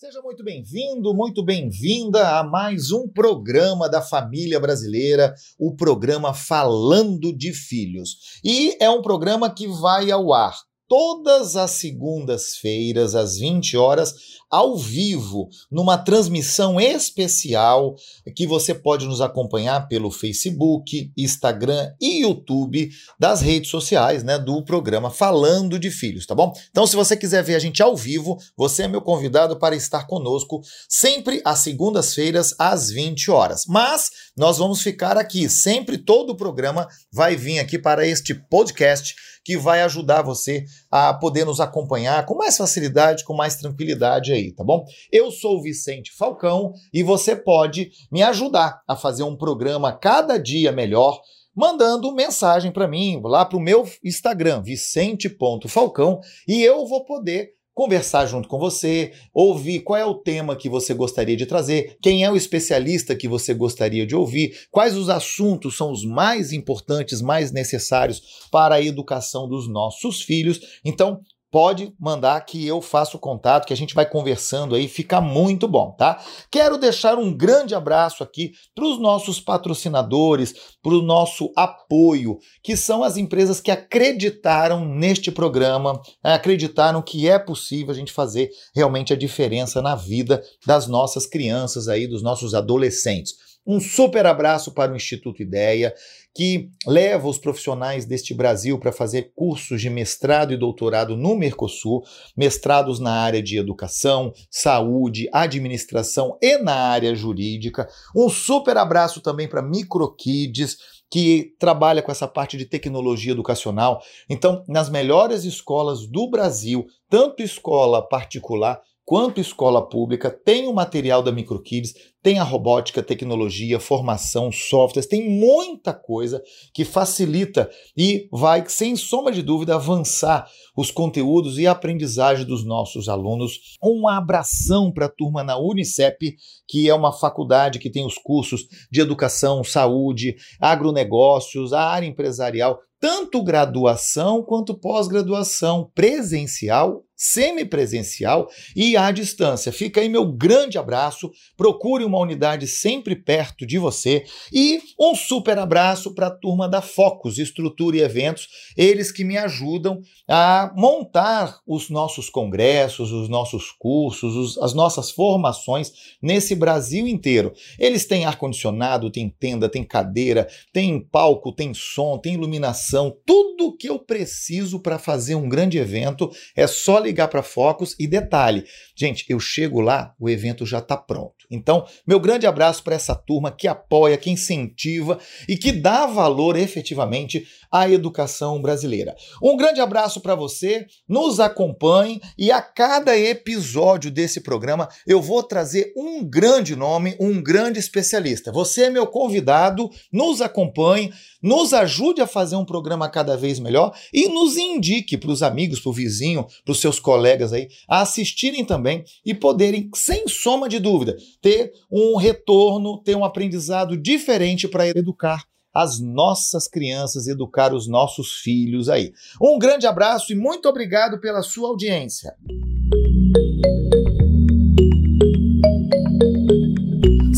Seja muito bem-vindo, muito bem-vinda a mais um programa da família brasileira, o programa Falando de Filhos. E é um programa que vai ao ar todas as segundas-feiras, às 20 horas, ao vivo, numa transmissão especial que você pode nos acompanhar pelo Facebook, Instagram e YouTube das redes sociais, né, do programa Falando de Filhos, tá bom? Então, se você quiser ver a gente ao vivo, você é meu convidado para estar conosco sempre às segundas-feiras às 20 horas. Mas nós vamos ficar aqui, sempre todo o programa vai vir aqui para este podcast que vai ajudar você a poder nos acompanhar com mais facilidade, com mais tranquilidade aí, tá bom? Eu sou o Vicente Falcão e você pode me ajudar a fazer um programa cada dia melhor mandando mensagem para mim lá para o meu Instagram, vicente.falcão, e eu vou poder conversar junto com você, ouvir qual é o tema que você gostaria de trazer, quem é o especialista que você gostaria de ouvir, quais os assuntos são os mais importantes, mais necessários para a educação dos nossos filhos. Então, pode mandar que eu faço contato, que a gente vai conversando aí, fica muito bom, tá? Quero deixar um grande abraço aqui para os nossos patrocinadores, para o nosso apoio, que são as empresas que acreditaram neste programa, acreditaram que é possível a gente fazer realmente a diferença na vida das nossas crianças aí, dos nossos adolescentes. Um super abraço para o Instituto Ideia, que leva os profissionais deste Brasil para fazer cursos de mestrado e doutorado no Mercosul, mestrados na área de educação, saúde, administração e na área jurídica. Um super abraço também para Microkids, que trabalha com essa parte de tecnologia educacional. Então, nas melhores escolas do Brasil, tanto escola particular quanto escola pública, tem o material da MicroKids, tem a robótica, tecnologia, formação, softwares, tem muita coisa que facilita e vai, sem sombra de dúvida, avançar os conteúdos e aprendizagem dos nossos alunos. Um abração para a turma na Unicep, que é uma faculdade que tem os cursos de educação, saúde, agronegócios, a área empresarial, tanto graduação quanto pós-graduação presencial semipresencial e à distância. Fica aí meu grande abraço. Procure uma unidade sempre perto de você e um super abraço para a turma da Focus Estrutura e Eventos, eles que me ajudam a montar os nossos congressos, os nossos cursos, os, as nossas formações nesse Brasil inteiro. Eles têm ar condicionado, tem tenda, tem cadeira, tem palco, tem som, tem iluminação, tudo que eu preciso para fazer um grande evento é só ligar para Focus e detalhe, gente, eu chego lá, o evento já está pronto. Então, meu grande abraço para essa turma que apoia, que incentiva e que dá valor efetivamente à educação brasileira. Um grande abraço para você, nos acompanhe e a cada episódio desse programa eu vou trazer um grande nome, um grande especialista. Você é meu convidado, nos acompanhe, nos ajude a fazer um programa cada vez melhor e nos indique para os amigos, para o vizinho, para os seus colegas aí, a assistirem também e poderem, sem soma de dúvida, ter um retorno, ter um aprendizado diferente para educar as nossas crianças, educar os nossos filhos aí. Um grande abraço e muito obrigado pela sua audiência.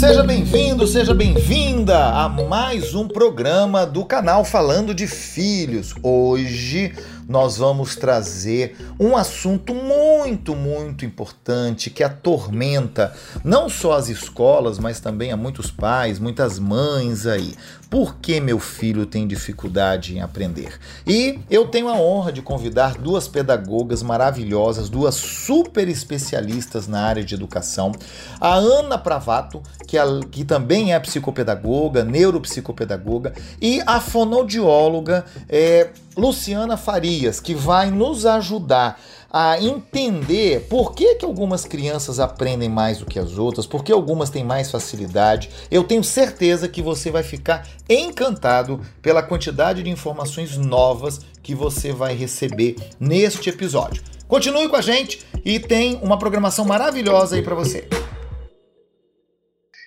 Seja bem-vindo, seja bem-vinda a mais um programa do canal Falando de Filhos. Hoje nós vamos trazer um assunto muito, muito importante que atormenta não só as escolas, mas também a muitos pais, muitas mães aí. Por que meu filho tem dificuldade em aprender? E eu tenho a honra de convidar duas pedagogas maravilhosas, duas super especialistas na área de educação. A Ana Pravato, que, é, que também é psicopedagoga, neuropsicopedagoga, e a fonoaudióloga é, Luciana Farias, que vai nos ajudar a entender por que, que algumas crianças aprendem mais do que as outras, por que algumas têm mais facilidade. Eu tenho certeza que você vai ficar encantado pela quantidade de informações novas que você vai receber neste episódio. Continue com a gente e tem uma programação maravilhosa aí para você.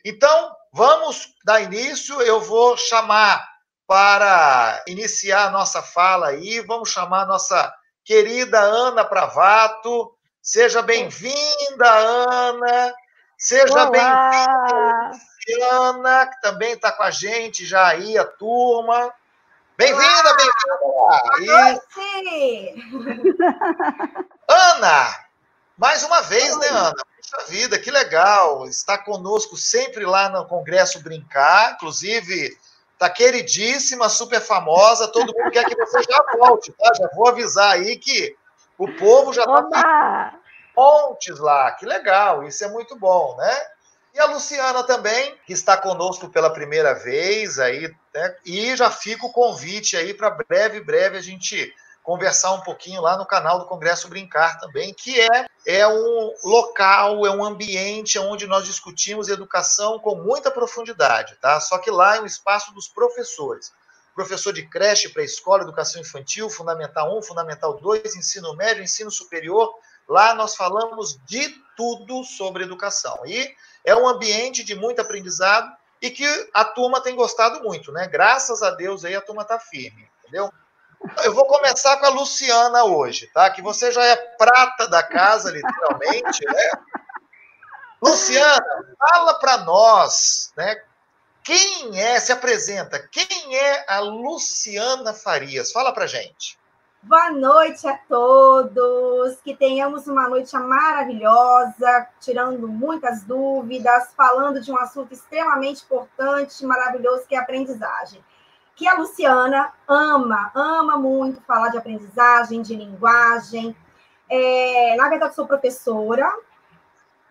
Então, vamos dar início. Eu vou chamar para iniciar a nossa fala aí, vamos chamar a nossa querida Ana Pravato. Seja bem-vinda, Ana. Seja bem-vinda, Luciana, que também está com a gente já aí, a turma. Bem-vinda, bem-vinda! Ana, mais uma vez, né, Ana? Puxa vida, que legal. Está conosco sempre lá no Congresso Brincar, inclusive Tá queridíssima, super famosa, todo mundo quer que você já volte, tá? Já vou avisar aí que o povo já tá montes lá. Que legal, isso é muito bom, né? E a Luciana também, que está conosco pela primeira vez aí, né? E já fica o convite aí para breve, breve a gente conversar um pouquinho lá no canal do Congresso Brincar também, que é, é um local, é um ambiente onde nós discutimos educação com muita profundidade, tá? Só que lá é um espaço dos professores. Professor de creche, pré-escola, educação infantil, fundamental 1, fundamental 2, ensino médio, ensino superior. Lá nós falamos de tudo sobre educação. E é um ambiente de muito aprendizado e que a turma tem gostado muito, né? Graças a Deus aí a turma está firme, entendeu? Eu vou começar com a Luciana hoje, tá? Que você já é prata da casa, literalmente, né? Luciana, fala para nós, né? Quem é, se apresenta, quem é a Luciana Farias? Fala para gente. Boa noite a todos, que tenhamos uma noite maravilhosa, tirando muitas dúvidas, falando de um assunto extremamente importante, maravilhoso, que é a aprendizagem que a Luciana ama, ama muito falar de aprendizagem, de linguagem. É, na verdade, sou professora,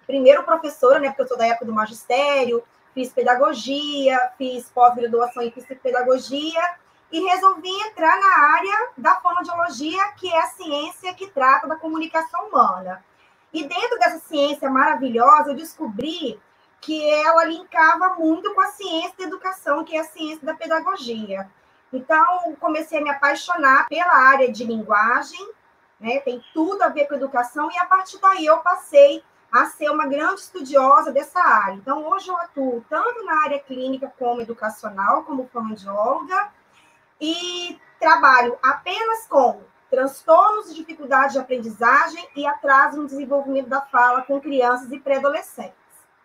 primeiro professora, né, porque eu sou da época do magistério, fiz pedagogia, fiz pós-graduação em psicopedagogia e resolvi entrar na área da fonoaudiologia, que é a ciência que trata da comunicação humana. E dentro dessa ciência maravilhosa, eu descobri que ela linkava muito com a ciência da educação, que é a ciência da pedagogia. Então, comecei a me apaixonar pela área de linguagem, né? tem tudo a ver com educação, e a partir daí eu passei a ser uma grande estudiosa dessa área. Então, hoje eu atuo tanto na área clínica como educacional, como fonoaudióloga, e trabalho apenas com transtornos e dificuldades de aprendizagem e atraso no desenvolvimento da fala com crianças e pré-adolescentes.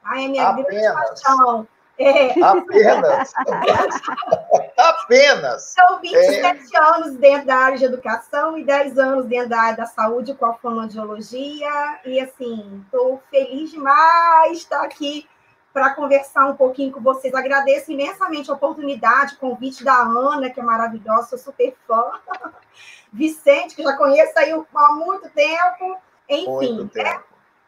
Ai, é minha grande paixão. É. Apenas. Apenas. São 27 é. anos dentro da área de educação e 10 anos dentro da área da saúde com a fonoaudiologia. E, assim, estou feliz demais de estar aqui para conversar um pouquinho com vocês. Agradeço imensamente a oportunidade, o convite da Ana, que é maravilhosa, sou super fã. Vicente, que já conheço aí há muito tempo. Enfim, muito tempo. Né?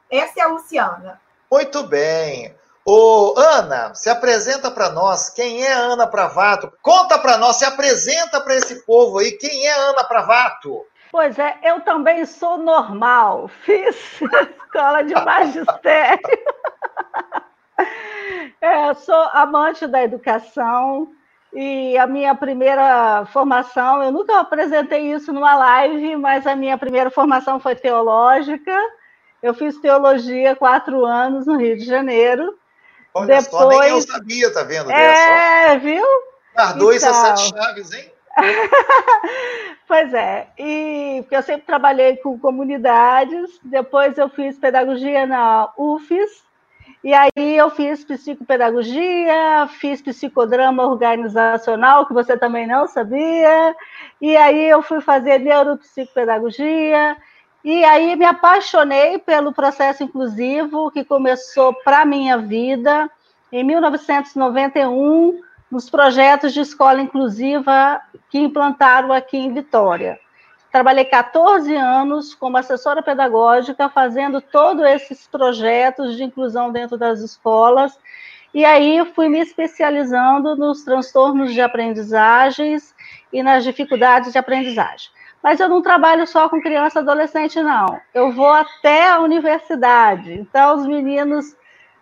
essa é a Luciana. Muito bem. Ô, Ana, se apresenta para nós. Quem é Ana Pravato? Conta para nós, se apresenta para esse povo aí. Quem é Ana Pravato? Pois é, eu também sou normal. Fiz escola de magistério. É, sou amante da educação e a minha primeira formação, eu nunca apresentei isso numa live, mas a minha primeira formação foi teológica eu fiz teologia quatro anos no Rio de Janeiro. Olha Depois... só, nem eu sabia, tá vendo? É, viu? Guardou então... a sete chaves, hein? pois é, e porque eu sempre trabalhei com comunidades, depois eu fiz pedagogia na UFES, e aí eu fiz psicopedagogia, fiz psicodrama organizacional, que você também não sabia, e aí eu fui fazer neuropsicopedagogia, e aí me apaixonei pelo processo inclusivo que começou para minha vida em 1991, nos projetos de escola inclusiva que implantaram aqui em Vitória. Trabalhei 14 anos como assessora pedagógica, fazendo todos esses projetos de inclusão dentro das escolas, e aí fui me especializando nos transtornos de aprendizagens e nas dificuldades de aprendizagem. Mas eu não trabalho só com criança e adolescente, não. Eu vou até a universidade. Então, os meninos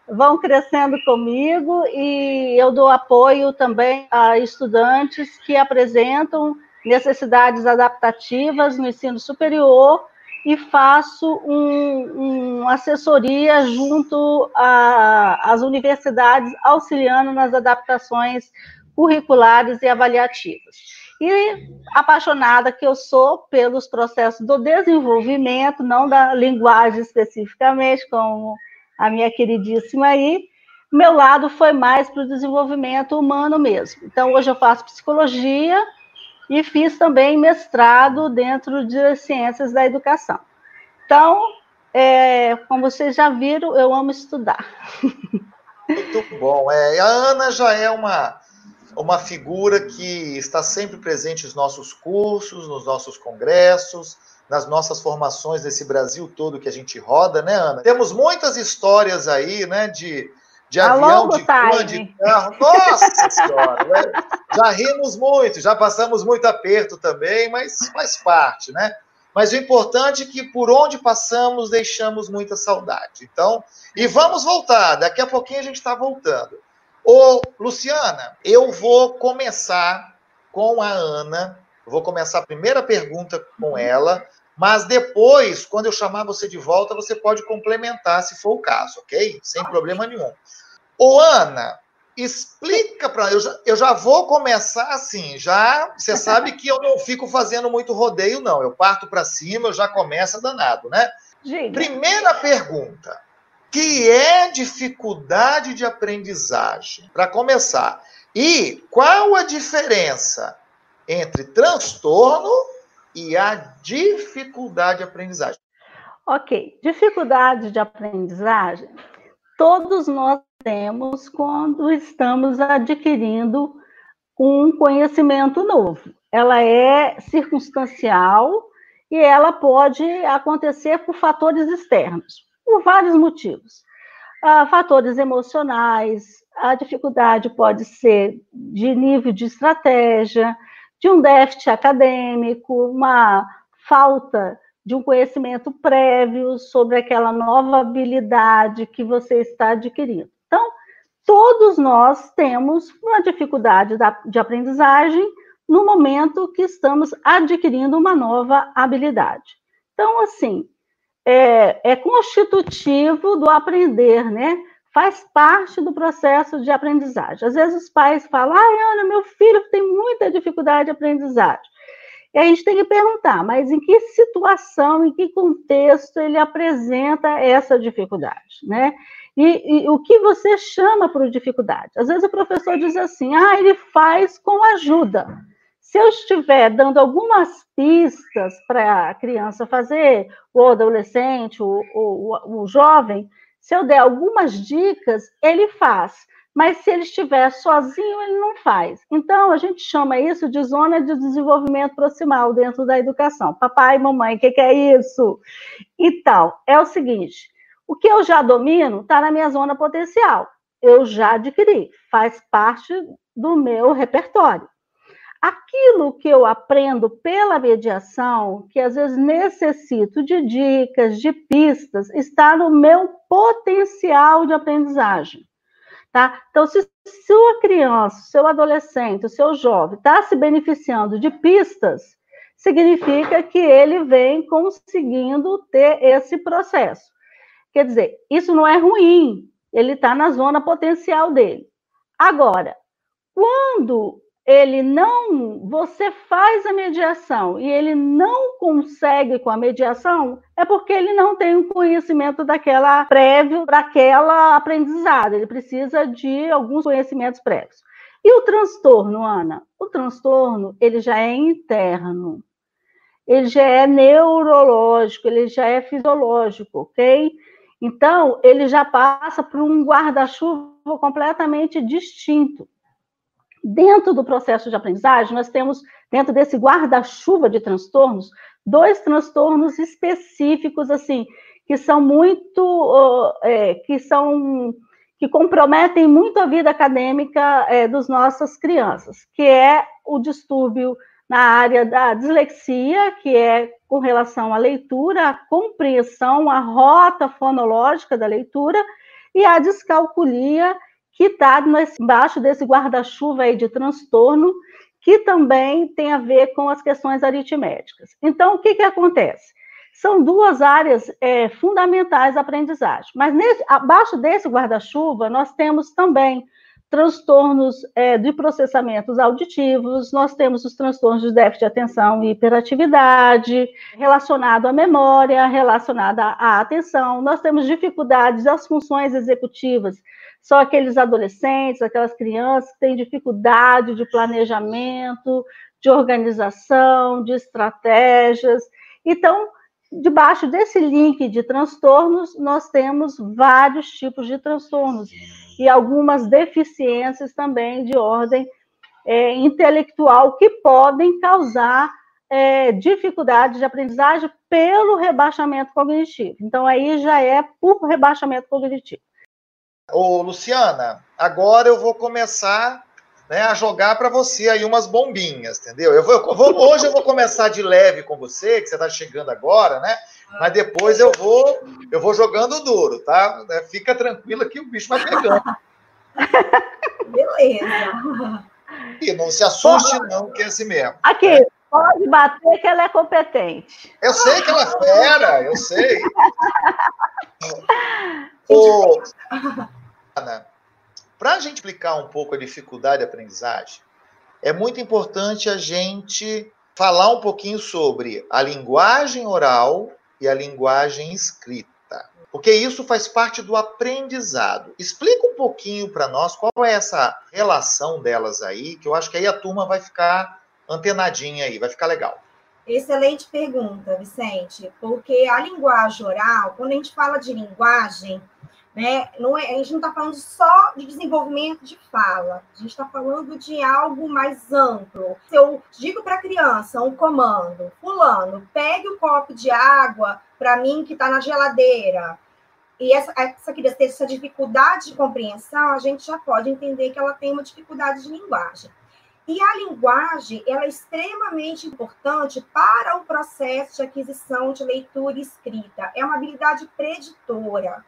vão crescendo comigo e eu dou apoio também a estudantes que apresentam necessidades adaptativas no ensino superior e faço um, um assessoria junto às universidades, auxiliando nas adaptações curriculares e avaliativas. E apaixonada que eu sou pelos processos do desenvolvimento, não da linguagem especificamente, como a minha queridíssima aí, meu lado foi mais para o desenvolvimento humano mesmo. Então, hoje eu faço psicologia e fiz também mestrado dentro de ciências da educação. Então, é, como vocês já viram, eu amo estudar. Muito bom. É, a Ana já é uma, uma figura que está sempre presente nos nossos cursos, nos nossos congressos, nas nossas formações nesse Brasil todo que a gente roda, né, Ana? Temos muitas histórias aí, né, de de avião, de van, de carro. Nossa Senhora! Né? Já rimos muito, já passamos muito aperto também, mas faz parte, né? Mas o importante é que por onde passamos deixamos muita saudade. Então, e vamos voltar, daqui a pouquinho a gente está voltando. Ô, Luciana, eu vou começar com a Ana, vou começar a primeira pergunta com ela, mas depois, quando eu chamar você de volta, você pode complementar se for o caso, ok? Sem problema nenhum. Ô, Ana, explica para eu, já, eu já vou começar assim, já você sabe que eu não fico fazendo muito rodeio não, eu parto para cima, eu já começo danado, né? Diga. Primeira pergunta, que é dificuldade de aprendizagem? Para começar, e qual a diferença entre transtorno e a dificuldade de aprendizagem? Ok, dificuldade de aprendizagem, todos nós temos quando estamos adquirindo um conhecimento novo. Ela é circunstancial e ela pode acontecer por fatores externos, por vários motivos. Ah, fatores emocionais, a dificuldade pode ser de nível de estratégia, de um déficit acadêmico, uma falta de um conhecimento prévio sobre aquela nova habilidade que você está adquirindo. Então, todos nós temos uma dificuldade de aprendizagem no momento que estamos adquirindo uma nova habilidade. Então, assim, é, é constitutivo do aprender, né? Faz parte do processo de aprendizagem. Às vezes os pais falam, ai, Ana, meu filho tem muita dificuldade de aprendizagem. E a gente tem que perguntar, mas em que situação, em que contexto ele apresenta essa dificuldade, né? E, e, o que você chama por dificuldade? Às vezes o professor diz assim, ah, ele faz com ajuda. Se eu estiver dando algumas pistas para a criança fazer, o adolescente, o, o, jovem, se eu der algumas dicas, ele faz. Mas se ele estiver sozinho, ele não faz. Então, a gente chama isso de zona de desenvolvimento proximal dentro da educação. Papai e mamãe, o que, que é isso? Então, é o seguinte: o que eu já domino está na minha zona potencial. Eu já adquiri, faz parte do meu repertório. Aquilo que eu aprendo pela mediação, que às vezes necessito de dicas, de pistas, está no meu potencial de aprendizagem. Tá? Então, se sua criança, seu adolescente, seu jovem está se beneficiando de pistas, significa que ele vem conseguindo ter esse processo. Quer dizer, isso não é ruim, ele está na zona potencial dele. Agora, quando ele não, você faz a mediação e ele não consegue com a mediação, é porque ele não tem o conhecimento daquela prévio para aquela aprendizada, ele precisa de alguns conhecimentos prévios. E o transtorno, Ana? O transtorno, ele já é interno. Ele já é neurológico, ele já é fisiológico, ok? Então, ele já passa por um guarda-chuva completamente distinto. Dentro do processo de aprendizagem, nós temos, dentro desse guarda-chuva de transtornos, dois transtornos específicos, assim, que são muito, é, que são, que comprometem muito a vida acadêmica é, dos nossas crianças, que é o distúrbio na área da dislexia, que é com relação à leitura, à compreensão, à rota fonológica da leitura, e a descalculia, que está embaixo desse guarda-chuva aí de transtorno, que também tem a ver com as questões aritméticas. Então, o que, que acontece? São duas áreas é, fundamentais da aprendizagem, mas nesse, abaixo desse guarda-chuva, nós temos também transtornos é, de processamentos auditivos, nós temos os transtornos de déficit de atenção e hiperatividade, relacionado à memória, relacionado à atenção, nós temos dificuldades das funções executivas, são aqueles adolescentes, aquelas crianças que têm dificuldade de planejamento, de organização, de estratégias. Então, debaixo desse link de transtornos, nós temos vários tipos de transtornos e algumas deficiências também de ordem é, intelectual que podem causar é, dificuldade de aprendizagem pelo rebaixamento cognitivo. Então, aí já é por rebaixamento cognitivo. Ô, Luciana, agora eu vou começar né, a jogar para você aí umas bombinhas, entendeu? Eu vou, eu vou, hoje eu vou começar de leve com você, que você está chegando agora, né? Mas depois eu vou eu vou jogando duro, tá? É, fica tranquila que o bicho vai pegando. Beleza. E não se assuste, não, que é assim mesmo. Aqui, pode bater que ela é competente. Eu sei que ela é fera, eu sei. Ô, Ana, para a gente explicar um pouco a dificuldade de aprendizagem, é muito importante a gente falar um pouquinho sobre a linguagem oral e a linguagem escrita. Porque isso faz parte do aprendizado. Explica um pouquinho para nós qual é essa relação delas aí, que eu acho que aí a turma vai ficar antenadinha aí, vai ficar legal. Excelente pergunta, Vicente, porque a linguagem oral, quando a gente fala de linguagem, né? Não é, a gente não está falando só de desenvolvimento de fala, a gente está falando de algo mais amplo. Se eu digo para a criança um comando, fulano, pegue o um copo de água para mim que está na geladeira, e essa, essa criança tem essa dificuldade de compreensão, a gente já pode entender que ela tem uma dificuldade de linguagem. E a linguagem ela é extremamente importante para o processo de aquisição de leitura e escrita. É uma habilidade preditora.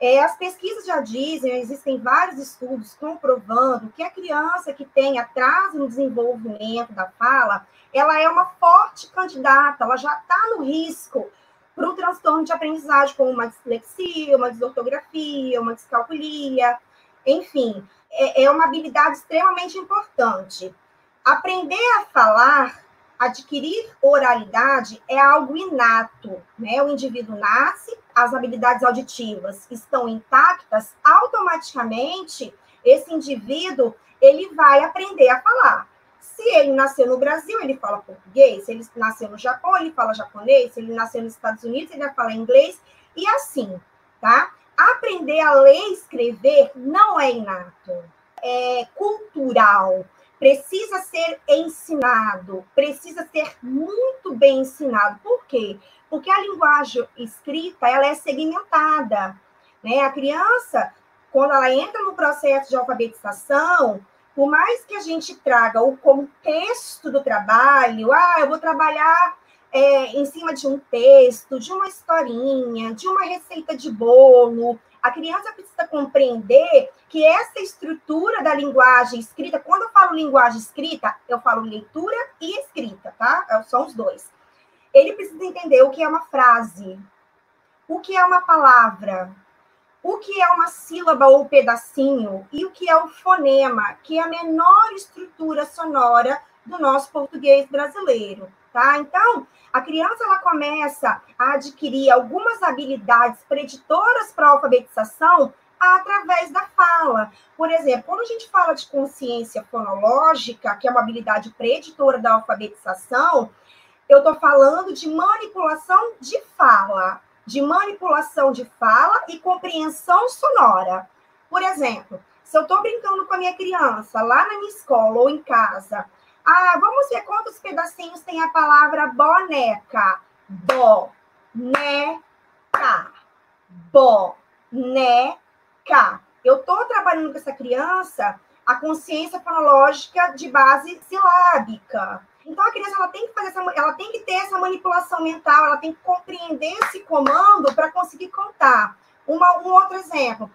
É, as pesquisas já dizem, existem vários estudos comprovando que a criança que tem atraso no desenvolvimento da fala, ela é uma forte candidata, ela já está no risco para o transtorno de aprendizagem, como uma dislexia, uma desortografia, uma descalculia, enfim, é, é uma habilidade extremamente importante. Aprender a falar adquirir oralidade é algo inato, né? O indivíduo nasce, as habilidades auditivas estão intactas, automaticamente esse indivíduo ele vai aprender a falar. Se ele nasceu no Brasil, ele fala português. Se ele nasceu no Japão, ele fala japonês. Se ele nasceu nos Estados Unidos, ele vai falar inglês. E assim, tá? Aprender a ler e escrever não é inato, é cultural precisa ser ensinado, precisa ser muito bem ensinado. Por quê? Porque a linguagem escrita ela é segmentada. Né? A criança, quando ela entra no processo de alfabetização, por mais que a gente traga o contexto do trabalho, ah, eu vou trabalhar é, em cima de um texto, de uma historinha, de uma receita de bolo, a criança precisa compreender que essa estrutura da linguagem escrita, quando eu falo linguagem escrita, eu falo leitura e escrita, tá? É, são os dois. Ele precisa entender o que é uma frase, o que é uma palavra, o que é uma sílaba ou pedacinho e o que é o fonema, que é a menor estrutura sonora do nosso português brasileiro, tá? Então, a criança ela começa a adquirir algumas habilidades preditoras para a alfabetização através da fala. Por exemplo, quando a gente fala de consciência fonológica, que é uma habilidade preditora da alfabetização, eu estou falando de manipulação de fala, de manipulação de fala e compreensão sonora. Por exemplo, se eu estou brincando com a minha criança lá na minha escola ou em casa, ah, vamos ver quantos pedacinhos tem a palavra boneca. Boneca. Boneca. Eu estou trabalhando com essa criança a consciência fonológica de base silábica. Então a criança ela tem que fazer essa, ela tem que ter essa manipulação mental, ela tem que compreender esse comando para conseguir contar. Uma, um outro exemplo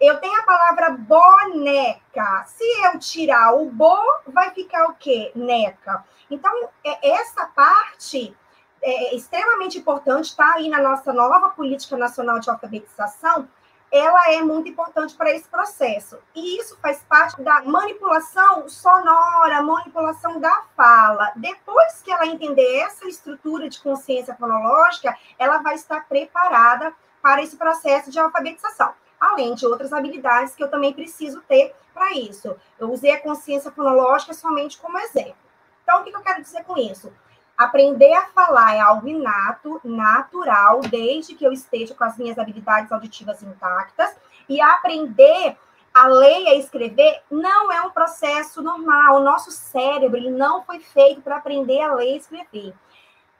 eu tenho a palavra boneca. Se eu tirar o bo, vai ficar o quê? Neca. Então, é, essa parte é extremamente importante, está aí na nossa nova Política Nacional de Alfabetização, ela é muito importante para esse processo. E isso faz parte da manipulação sonora, manipulação da fala. Depois que ela entender essa estrutura de consciência fonológica, ela vai estar preparada para esse processo de alfabetização. Além de outras habilidades que eu também preciso ter para isso. Eu usei a consciência fonológica somente como exemplo. Então, o que eu quero dizer com isso? Aprender a falar é algo inato, natural, desde que eu esteja com as minhas habilidades auditivas intactas. E aprender a ler e a escrever não é um processo normal. O nosso cérebro ele não foi feito para aprender a ler e escrever.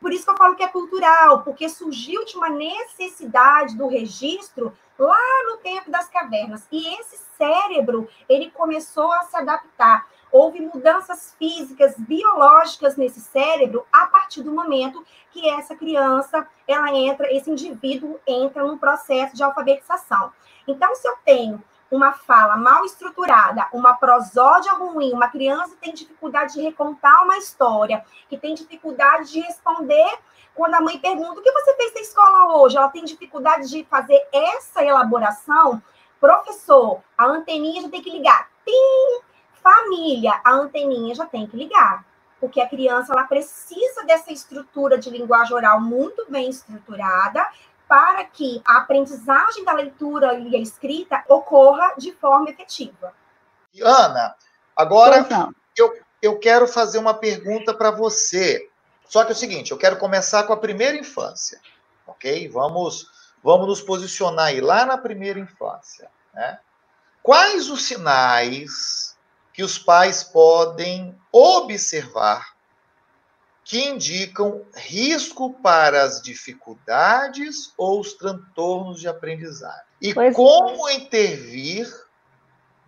Por isso que eu falo que é cultural, porque surgiu de uma necessidade do registro lá no tempo das cavernas. E esse cérebro, ele começou a se adaptar houve mudanças físicas, biológicas nesse cérebro a partir do momento que essa criança, ela entra, esse indivíduo entra num processo de alfabetização. Então, se eu tenho uma fala mal estruturada, uma prosódia ruim, uma criança tem dificuldade de recontar uma história, que tem dificuldade de responder quando a mãe pergunta o que você fez na escola hoje, ela tem dificuldade de fazer essa elaboração, professor, a anteninha já tem que ligar. Tim, família, a anteninha já tem que ligar, porque a criança ela precisa dessa estrutura de linguagem oral muito bem estruturada para que a aprendizagem da leitura e a escrita ocorra de forma efetiva. Ana, agora eu, eu quero fazer uma pergunta para você. Só que é o seguinte, eu quero começar com a primeira infância, ok? Vamos, vamos nos posicionar aí lá na primeira infância, né? Quais os sinais que os pais podem observar que indicam risco para as dificuldades ou os transtornos de aprendizagem. E pois como é. intervir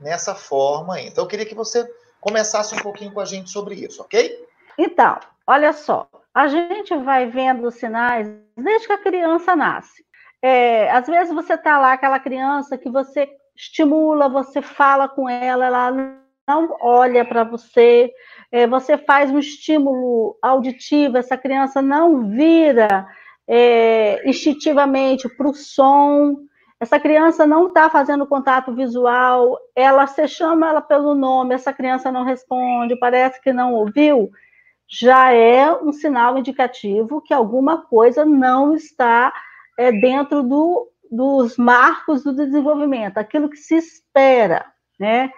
nessa forma. Então, eu queria que você começasse um pouquinho com a gente sobre isso, ok? Então, olha só, a gente vai vendo os sinais desde que a criança nasce. É, às vezes você está lá, aquela criança que você estimula, você fala com ela, ela não olha para você, é, você faz um estímulo auditivo, essa criança não vira é, instintivamente para o som, essa criança não está fazendo contato visual, ela se chama ela pelo nome, essa criança não responde, parece que não ouviu, já é um sinal indicativo que alguma coisa não está é, dentro do, dos marcos do desenvolvimento, aquilo que se espera, né?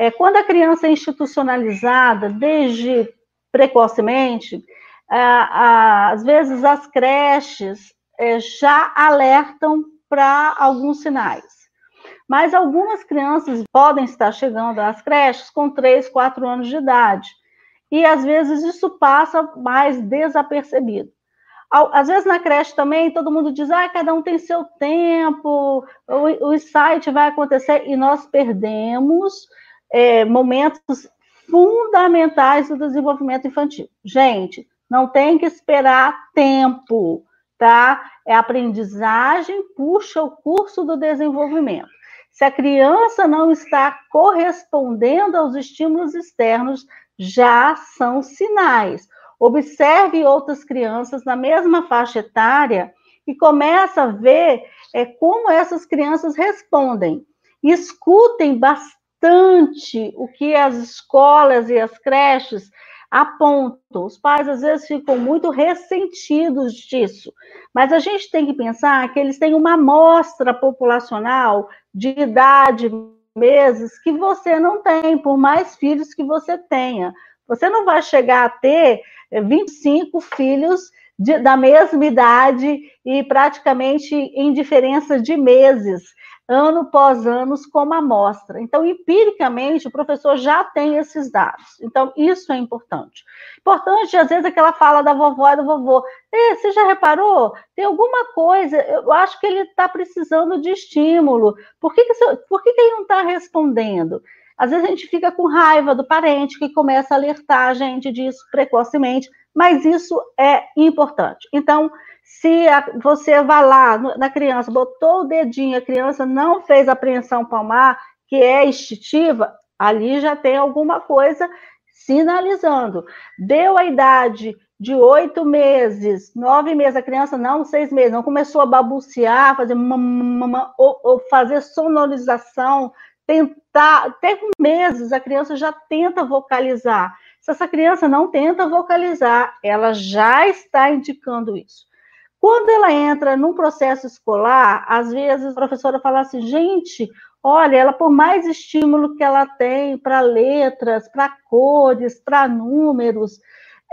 É, quando a criança é institucionalizada desde precocemente, às vezes as creches é, já alertam para alguns sinais. Mas algumas crianças podem estar chegando às creches com 3, 4 anos de idade. E às vezes isso passa mais desapercebido. Às vezes na creche também todo mundo diz, ah, cada um tem seu tempo, o, o site vai acontecer, e nós perdemos é, momentos fundamentais do desenvolvimento infantil. Gente, não tem que esperar tempo, tá? É aprendizagem, puxa o curso do desenvolvimento. Se a criança não está correspondendo aos estímulos externos, já são sinais. Observe outras crianças na mesma faixa etária e começa a ver é, como essas crianças respondem. Escutem bastante bastante o que as escolas e as creches apontam. Os pais às vezes ficam muito ressentidos disso, mas a gente tem que pensar que eles têm uma amostra populacional de idade, meses, que você não tem, por mais filhos que você tenha. Você não vai chegar a ter 25 filhos de, da mesma idade e praticamente em diferença de meses ano após ano como amostra. Então, empiricamente, o professor já tem esses dados. Então, isso é importante. Importante, às vezes, aquela fala da vovó e do vovô. você já reparou? Tem alguma coisa, eu acho que ele está precisando de estímulo. Por que, que, por que, que ele não está respondendo? Às vezes a gente fica com raiva do parente que começa a alertar a gente disso precocemente, mas isso é importante. Então, se a, você vai lá na criança, botou o dedinho, a criança não fez apreensão palmar, que é instintiva, ali já tem alguma coisa. sinalizando. Deu a idade de oito meses, nove meses, a criança não, seis meses, não começou a babucear, fazer mama, ou, ou fazer sonorização, tentar, até com meses a criança já tenta vocalizar. Se essa criança não tenta vocalizar, ela já está indicando isso. Quando ela entra num processo escolar, às vezes a professora fala assim, gente, olha, ela por mais estímulo que ela tem para letras, para cores, para números,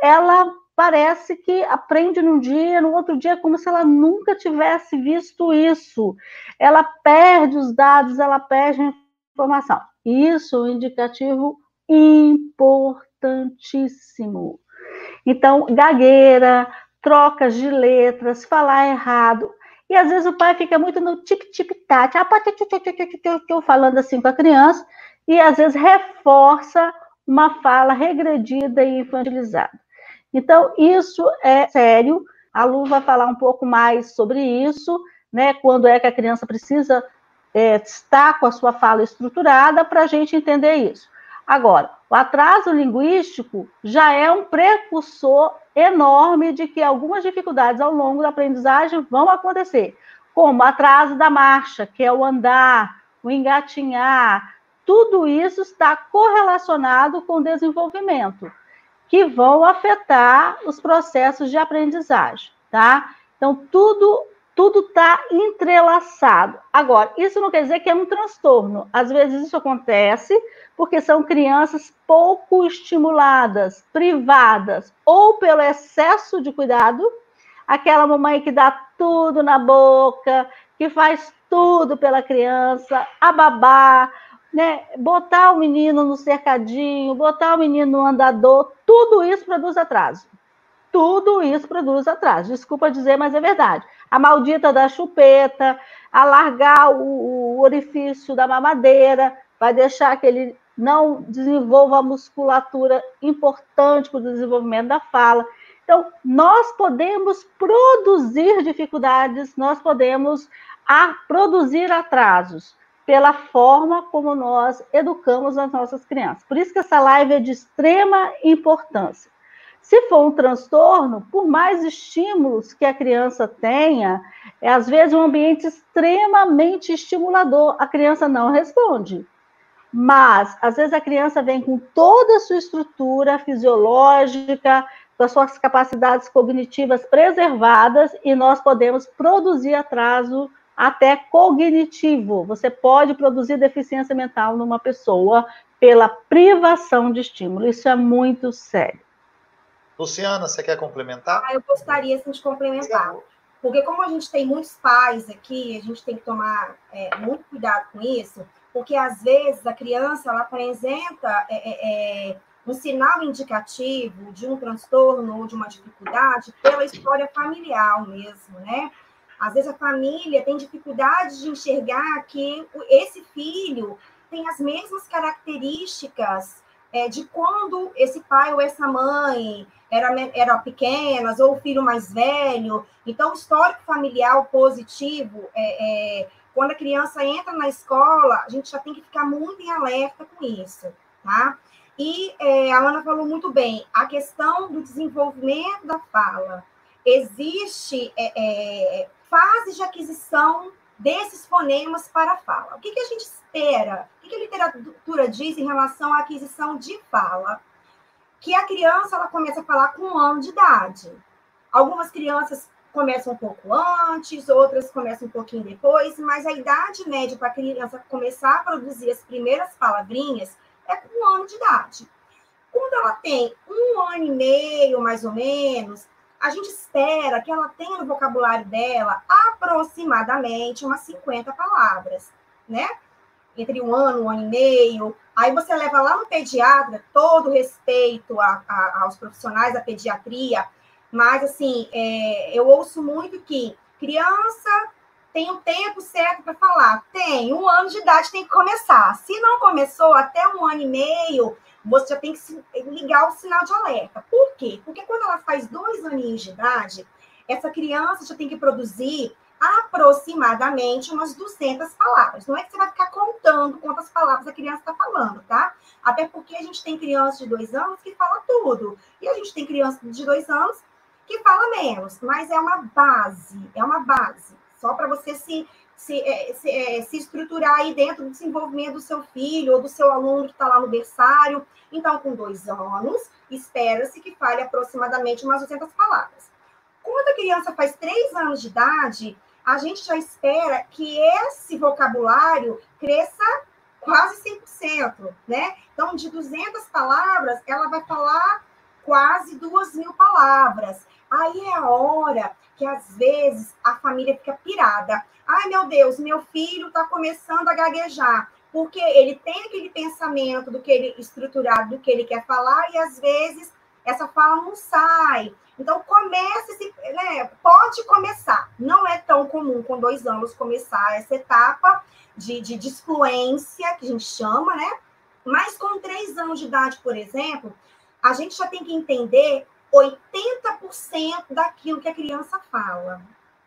ela parece que aprende num dia, no outro dia, como se ela nunca tivesse visto isso. Ela perde os dados, ela perde a informação. Isso é um indicativo importantíssimo. Então, gagueira, trocas de letras, falar errado. E às vezes o pai fica muito no tic-tic-tac, falando assim com a criança, e às vezes reforça uma fala regredida e infantilizada. Então, isso é sério. A Lu vai falar um pouco mais sobre isso, né? Quando é que a criança precisa é, estar com a sua fala estruturada para a gente entender isso. Agora, o atraso linguístico já é um precursor enorme de que algumas dificuldades ao longo da aprendizagem vão acontecer, como atraso da marcha, que é o andar, o engatinhar, tudo isso está correlacionado com o desenvolvimento que vão afetar os processos de aprendizagem, tá? Então, tudo tudo está entrelaçado. Agora, isso não quer dizer que é um transtorno. Às vezes isso acontece porque são crianças pouco estimuladas, privadas, ou pelo excesso de cuidado, aquela mamãe que dá tudo na boca, que faz tudo pela criança, a babá, né, botar o menino no cercadinho, botar o menino no andador, tudo isso produz atraso. Tudo isso produz atraso. Desculpa dizer, mas é verdade. A maldita da chupeta, alargar o, o orifício da mamadeira, vai deixar que ele não desenvolva a musculatura importante para o desenvolvimento da fala. Então, nós podemos produzir dificuldades, nós podemos a, produzir atrasos pela forma como nós educamos as nossas crianças. Por isso que essa live é de extrema importância. Se for um transtorno, por mais estímulos que a criança tenha, é às vezes um ambiente extremamente estimulador, a criança não responde. Mas, às vezes, a criança vem com toda a sua estrutura fisiológica, com as suas capacidades cognitivas preservadas, e nós podemos produzir atraso até cognitivo. Você pode produzir deficiência mental numa pessoa pela privação de estímulo. Isso é muito sério. Luciana, você quer complementar? Ah, eu gostaria sim, de complementar. Porque como a gente tem muitos pais aqui, a gente tem que tomar é, muito cuidado com isso, porque às vezes a criança ela apresenta é, é, é um sinal indicativo de um transtorno ou de uma dificuldade pela história familiar mesmo, né? Às vezes a família tem dificuldade de enxergar que esse filho tem as mesmas características é, de quando esse pai ou essa mãe era, era pequenas, ou o filho mais velho. Então, histórico familiar positivo, é, é, quando a criança entra na escola, a gente já tem que ficar muito em alerta com isso, tá? E é, a Ana falou muito bem, a questão do desenvolvimento da fala. Existe é, é, fase de aquisição desses fonemas para a fala. O que, que a gente espera? O que, que a literatura diz em relação à aquisição de fala? Que a criança ela começa a falar com um ano de idade. Algumas crianças começam um pouco antes, outras começam um pouquinho depois, mas a idade média para a criança começar a produzir as primeiras palavrinhas é com um ano de idade. Quando ela tem um ano e meio, mais ou menos, a gente espera que ela tenha no vocabulário dela aproximadamente umas 50 palavras, né? Entre um ano, um ano e meio. Aí você leva lá no pediatra, todo respeito a, a, aos profissionais da pediatria, mas assim, é, eu ouço muito que criança tem um tempo certo para falar. Tem, um ano de idade tem que começar. Se não começou até um ano e meio, você já tem que ligar o sinal de alerta. Por quê? Porque quando ela faz dois aninhos de idade, essa criança já tem que produzir aproximadamente umas 200 palavras. Não é que você vai ficar contando quantas palavras a criança está falando, tá? Até porque a gente tem criança de dois anos que fala tudo. E a gente tem criança de dois anos que fala menos. Mas é uma base, é uma base. Só para você se, se, é, se, é, se estruturar aí dentro do desenvolvimento do seu filho ou do seu aluno que está lá no berçário. Então, com dois anos, espera-se que fale aproximadamente umas 200 palavras. Quando a criança faz três anos de idade, a gente já espera que esse vocabulário cresça quase 100%, né? Então, de 200 palavras, ela vai falar quase duas mil palavras. Aí é a hora que, às vezes, a família fica pirada. Ai, meu Deus, meu filho está começando a gaguejar. Porque ele tem aquele pensamento do que ele estruturado, do que ele quer falar, e às vezes essa fala não sai. Então, comece, né? Pode começar. Não é tão comum com dois anos começar essa etapa de, de disfluência, que a gente chama, né? Mas com três anos de idade, por exemplo, a gente já tem que entender 80% daquilo que a criança fala.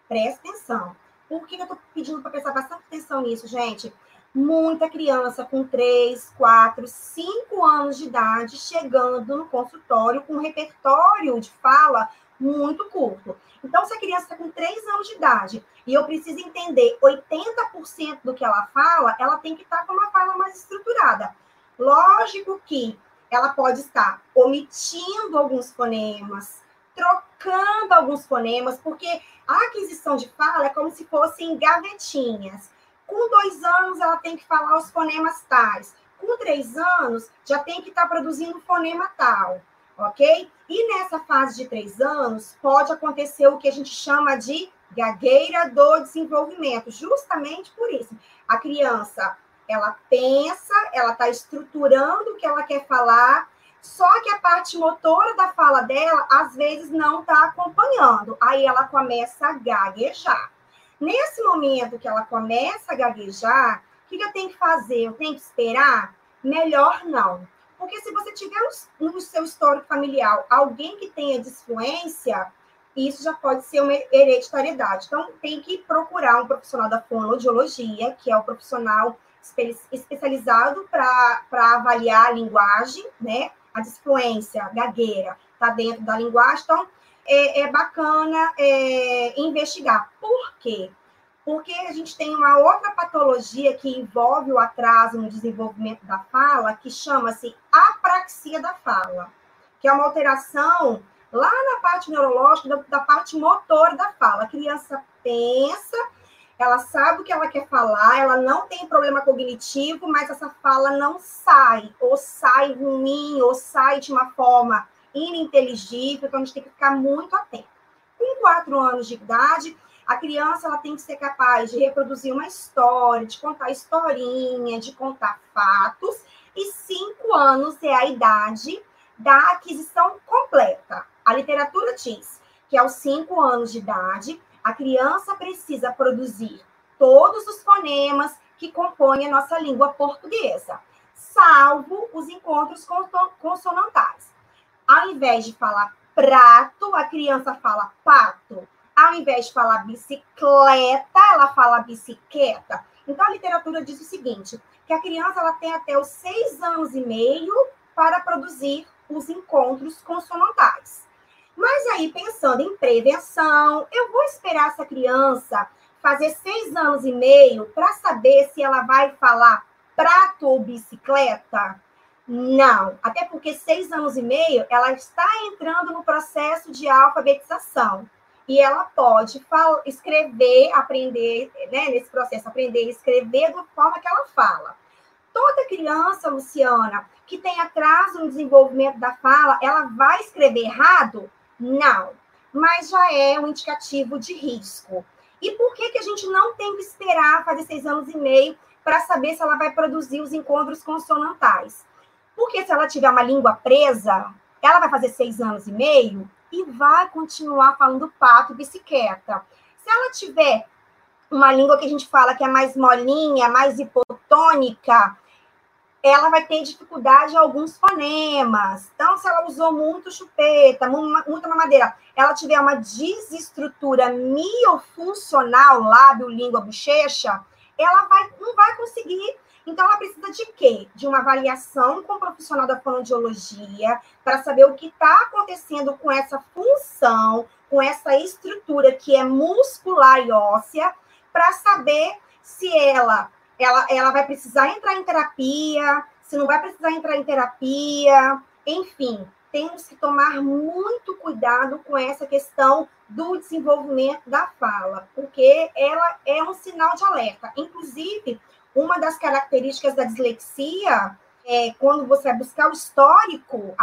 Presta atenção. Por que eu estou pedindo para prestar bastante atenção nisso, gente? muita criança com 3, 4, 5 anos de idade chegando no consultório com um repertório de fala muito curto. Então, se a criança está com 3 anos de idade e eu preciso entender 80% do que ela fala, ela tem que estar tá com uma fala mais estruturada. Lógico que ela pode estar omitindo alguns fonemas, trocando alguns fonemas, porque a aquisição de fala é como se fossem gavetinhas. Com dois anos, ela tem que falar os fonemas tais. Com três anos, já tem que estar produzindo fonema tal, ok? E nessa fase de três anos, pode acontecer o que a gente chama de gagueira do desenvolvimento, justamente por isso. A criança, ela pensa, ela está estruturando o que ela quer falar, só que a parte motora da fala dela, às vezes, não está acompanhando. Aí ela começa a gaguejar. Nesse momento que ela começa a gaguejar, o que eu tenho que fazer? Eu tenho que esperar? Melhor não. Porque se você tiver no seu histórico familiar alguém que tenha disfluência, isso já pode ser uma hereditariedade. Então, tem que procurar um profissional da fonoaudiologia, que é o profissional especializado para avaliar a linguagem, né? A disfluência, gagueira, está dentro da linguagem. Então, é, é bacana é, investigar. Por quê? Porque a gente tem uma outra patologia que envolve o atraso no desenvolvimento da fala, que chama-se apraxia da fala, que é uma alteração lá na parte neurológica, da, da parte motor da fala. A criança pensa, ela sabe o que ela quer falar, ela não tem problema cognitivo, mas essa fala não sai, ou sai ruim, ou sai de uma forma ininteligível, então a gente tem que ficar muito atento. Com quatro anos de idade, a criança ela tem que ser capaz de reproduzir uma história, de contar historinha, de contar fatos, e cinco anos é a idade da aquisição completa. A literatura diz que aos cinco anos de idade, a criança precisa produzir todos os fonemas que compõem a nossa língua portuguesa, salvo os encontros consonantais. Ao invés de falar prato, a criança fala pato. Ao invés de falar bicicleta, ela fala bicicleta. Então, a literatura diz o seguinte, que a criança ela tem até os seis anos e meio para produzir os encontros consonantais. Mas aí, pensando em prevenção, eu vou esperar essa criança fazer seis anos e meio para saber se ela vai falar prato ou bicicleta? Não, até porque seis anos e meio ela está entrando no processo de alfabetização e ela pode escrever, aprender, né, nesse processo, aprender a escrever da forma que ela fala. Toda criança, Luciana, que tem atraso no desenvolvimento da fala, ela vai escrever errado? Não, mas já é um indicativo de risco. E por que, que a gente não tem que esperar fazer seis anos e meio para saber se ela vai produzir os encontros consonantais? Porque se ela tiver uma língua presa, ela vai fazer seis anos e meio e vai continuar falando pato e bicicleta. Se ela tiver uma língua que a gente fala que é mais molinha, mais hipotônica, ela vai ter dificuldade em alguns fonemas. Então, se ela usou muito chupeta, muita mamadeira, ela tiver uma desestrutura miofuncional, lábio, língua, bochecha, ela vai, não vai conseguir. Então, ela precisa de quê? De uma avaliação com o profissional da fonoaudiologia, para saber o que está acontecendo com essa função, com essa estrutura que é muscular e óssea, para saber se ela, ela, ela vai precisar entrar em terapia, se não vai precisar entrar em terapia, enfim, temos que tomar muito cuidado com essa questão do desenvolvimento da fala, porque ela é um sinal de alerta. Inclusive, uma das características da dislexia é quando você vai buscar o histórico,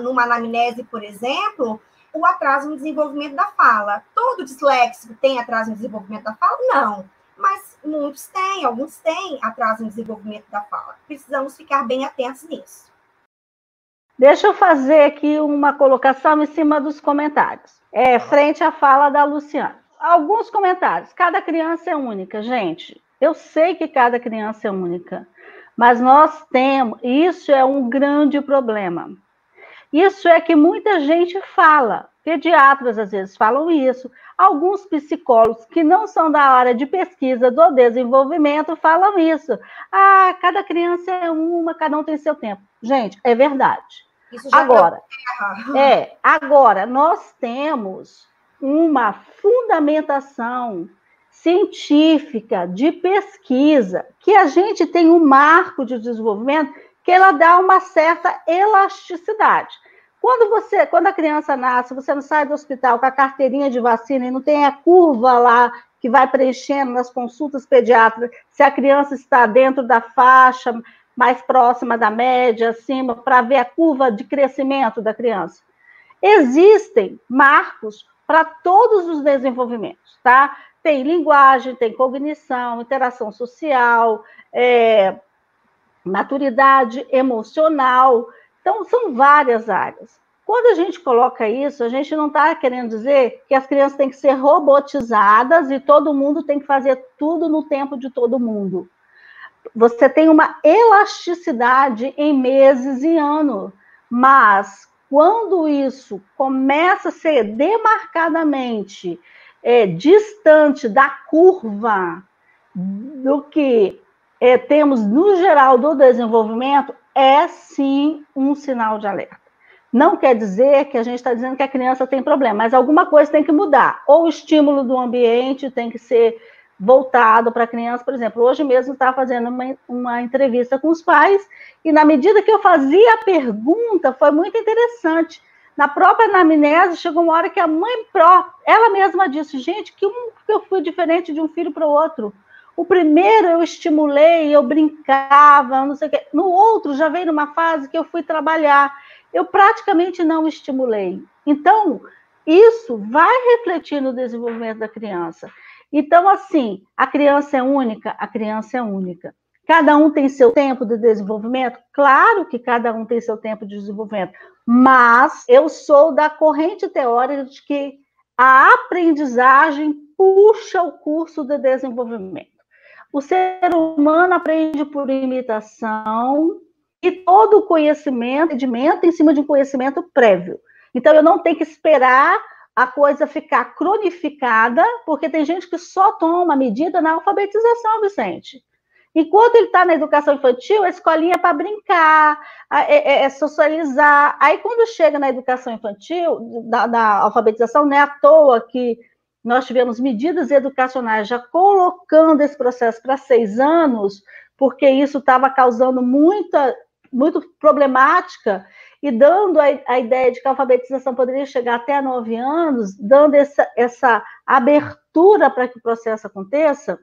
numa anamnese, por exemplo, o atraso no desenvolvimento da fala. Todo disléxico tem atraso no desenvolvimento da fala? Não. Mas muitos têm, alguns têm atraso no desenvolvimento da fala. Precisamos ficar bem atentos nisso. Deixa eu fazer aqui uma colocação em cima dos comentários. É, frente à fala da Luciana. Alguns comentários. Cada criança é única, gente. Eu sei que cada criança é única, mas nós temos, isso é um grande problema. Isso é que muita gente fala, pediatras às vezes falam isso, alguns psicólogos que não são da área de pesquisa do desenvolvimento falam isso. Ah, cada criança é uma, cada um tem seu tempo. Gente, é verdade. agora, é, agora nós temos uma fundamentação científica de pesquisa que a gente tem um marco de desenvolvimento que ela dá uma certa elasticidade. Quando você, quando a criança nasce, você não sai do hospital com a carteirinha de vacina e não tem a curva lá que vai preenchendo nas consultas pediátricas se a criança está dentro da faixa mais próxima da média, acima, para ver a curva de crescimento da criança. Existem marcos para todos os desenvolvimentos, tá? Tem linguagem, tem cognição, interação social, é, maturidade emocional. Então, são várias áreas. Quando a gente coloca isso, a gente não está querendo dizer que as crianças têm que ser robotizadas e todo mundo tem que fazer tudo no tempo de todo mundo. Você tem uma elasticidade em meses e anos, mas quando isso começa a ser demarcadamente é, distante da curva do que é, temos no geral do desenvolvimento, é sim um sinal de alerta. Não quer dizer que a gente está dizendo que a criança tem problema, mas alguma coisa tem que mudar. Ou o estímulo do ambiente tem que ser voltado para a criança. Por exemplo, hoje mesmo estava fazendo uma, uma entrevista com os pais, e na medida que eu fazia a pergunta, foi muito interessante na própria anamnese, chegou uma hora que a mãe própria, ela mesma disse, gente, que, um, que eu fui diferente de um filho para o outro. O primeiro eu estimulei, eu brincava, não sei o quê. No outro, já veio numa fase que eu fui trabalhar. Eu praticamente não estimulei. Então, isso vai refletir no desenvolvimento da criança. Então, assim, a criança é única, a criança é única. Cada um tem seu tempo de desenvolvimento? Claro que cada um tem seu tempo de desenvolvimento, mas eu sou da corrente teórica de que a aprendizagem puxa o curso de desenvolvimento. O ser humano aprende por imitação e todo conhecimento, rendimento em cima de um conhecimento prévio. Então, eu não tenho que esperar a coisa ficar cronificada, porque tem gente que só toma medida na alfabetização, Vicente. Enquanto ele está na educação infantil, a escolinha é para brincar, é, é, é, socializar. Aí, quando chega na educação infantil, da, da alfabetização, não é à toa que nós tivemos medidas educacionais já colocando esse processo para seis anos, porque isso estava causando muita, muito problemática e dando a, a, ideia de que a alfabetização poderia chegar até nove anos, dando essa, essa abertura para que o processo aconteça.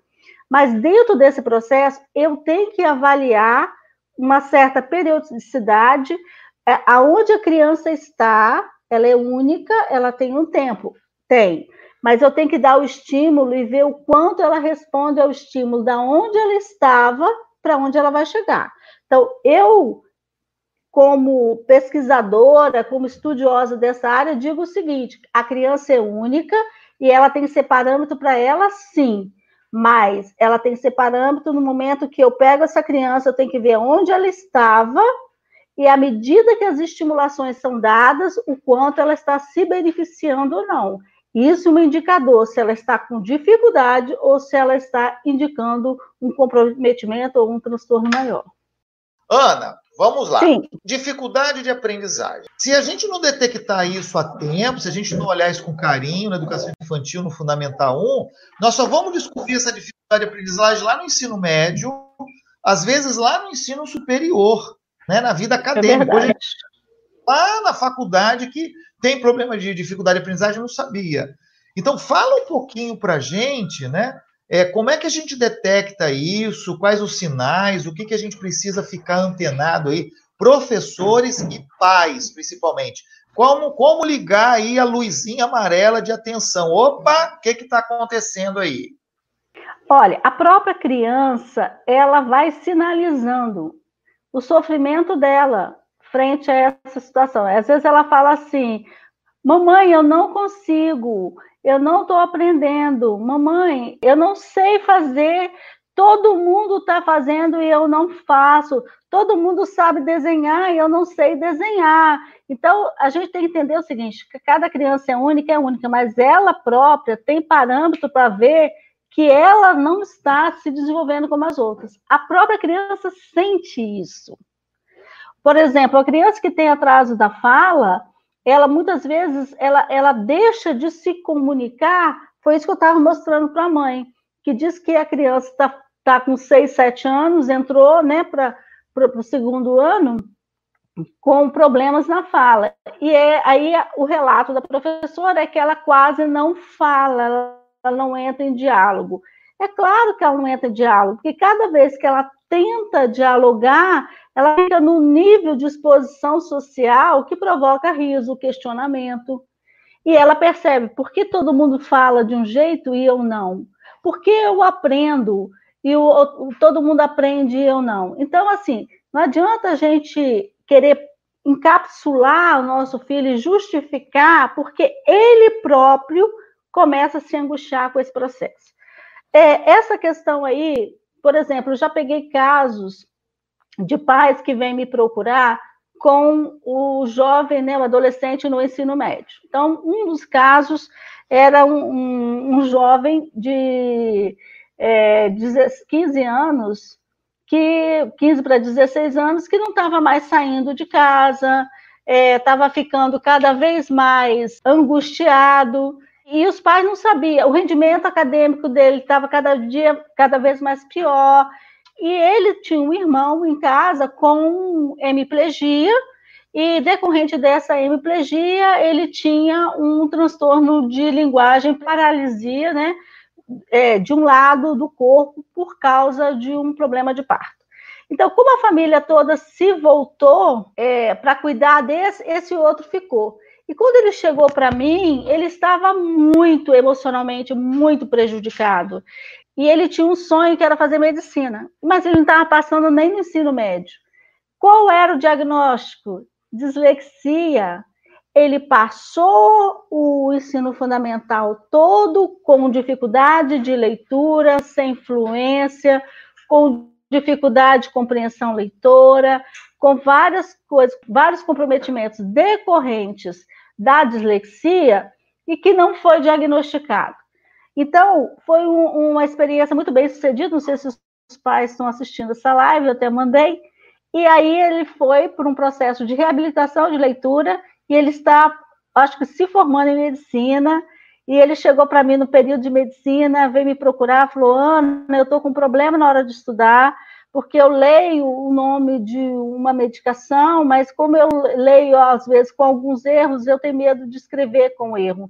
Mas dentro desse processo, eu tenho que avaliar uma certa periodicidade, é, aonde a criança está, ela é única, ela tem um tempo, tem. Mas eu tenho que dar o estímulo e ver o quanto ela responde ao estímulo, da onde ela estava para onde ela vai chegar. Então, eu, como pesquisadora, como estudiosa dessa área, digo o seguinte: a criança é única e ela tem que ser parâmetro para ela, sim mas ela tem que ser parâmetro no momento que eu pego essa criança, eu tenho que ver onde ela estava e à medida que as estimulações são dadas, o quanto ela está se beneficiando ou não. Isso é um indicador se ela está com dificuldade ou se ela está indicando um comprometimento ou um transtorno maior. Ana, vamos lá. Sim. Dificuldade de aprendizagem. Se a gente não detectar isso a tempo, se a gente não olhar isso com carinho na educação infantil, no Fundamental 1, nós só vamos descobrir essa dificuldade de aprendizagem lá no ensino médio, às vezes lá no ensino superior, né, na vida acadêmica. É lá na faculdade que tem problema de dificuldade de aprendizagem, não sabia. Então, fala um pouquinho para a gente, né? É, como é que a gente detecta isso? Quais os sinais? O que, que a gente precisa ficar antenado aí? Professores e pais, principalmente. Como, como ligar aí a luzinha amarela de atenção? Opa, o que está acontecendo aí? Olha, a própria criança, ela vai sinalizando o sofrimento dela frente a essa situação. Às vezes ela fala assim: Mamãe, eu não consigo, eu não estou aprendendo. Mamãe, eu não sei fazer. Todo mundo está fazendo e eu não faço. Todo mundo sabe desenhar e eu não sei desenhar. Então, a gente tem que entender o seguinte: cada criança é única, é única, mas ela própria tem parâmetro para ver que ela não está se desenvolvendo como as outras. A própria criança sente isso. Por exemplo, a criança que tem atraso da fala, ela muitas vezes ela, ela deixa de se comunicar. Foi isso que eu estava mostrando para a mãe, que diz que a criança está tá com 6, 7 anos, entrou né, para o segundo ano com problemas na fala. E é, aí o relato da professora é que ela quase não fala, ela não entra em diálogo. É claro que ela não entra em diálogo, porque cada vez que ela tenta dialogar, ela fica no nível de exposição social que provoca riso, questionamento. E ela percebe por que todo mundo fala de um jeito e eu não? Por que eu aprendo e o, todo mundo aprende e eu não? Então, assim, não adianta a gente querer encapsular o nosso filho e justificar, porque ele próprio começa a se angustiar com esse processo. É, essa questão aí por exemplo, eu já peguei casos de pais que vêm me procurar com o jovem, né, o adolescente no ensino médio. Então, um dos casos era um, um, um jovem de é, 15 anos, que 15 para 16 anos, que não estava mais saindo de casa, estava é, ficando cada vez mais angustiado, e os pais não sabiam. O rendimento acadêmico dele estava cada dia, cada vez mais pior. E ele tinha um irmão em casa com hemiplegia, e decorrente dessa hemiplegia, ele tinha um transtorno de linguagem, paralisia, né? É, de um lado do corpo por causa de um problema de parto. Então, como a família toda se voltou é, para cuidar desse, esse outro ficou. E quando ele chegou para mim, ele estava muito emocionalmente, muito prejudicado. E ele tinha um sonho que era fazer medicina, mas ele não estava passando nem no ensino médio. Qual era o diagnóstico? Dislexia. Ele passou o ensino fundamental todo com dificuldade de leitura, sem fluência, com dificuldade de compreensão leitora, com várias coisas, vários comprometimentos decorrentes da dislexia e que não foi diagnosticado. Então, foi um, uma experiência muito bem sucedida. Não sei se os pais estão assistindo essa live, eu até mandei. E aí ele foi por um processo de reabilitação de leitura e ele está, acho que, se formando em medicina. E ele chegou para mim no período de medicina, veio me procurar, falou: Ana, eu estou com um problema na hora de estudar, porque eu leio o nome de uma medicação, mas como eu leio, às vezes, com alguns erros, eu tenho medo de escrever com erro.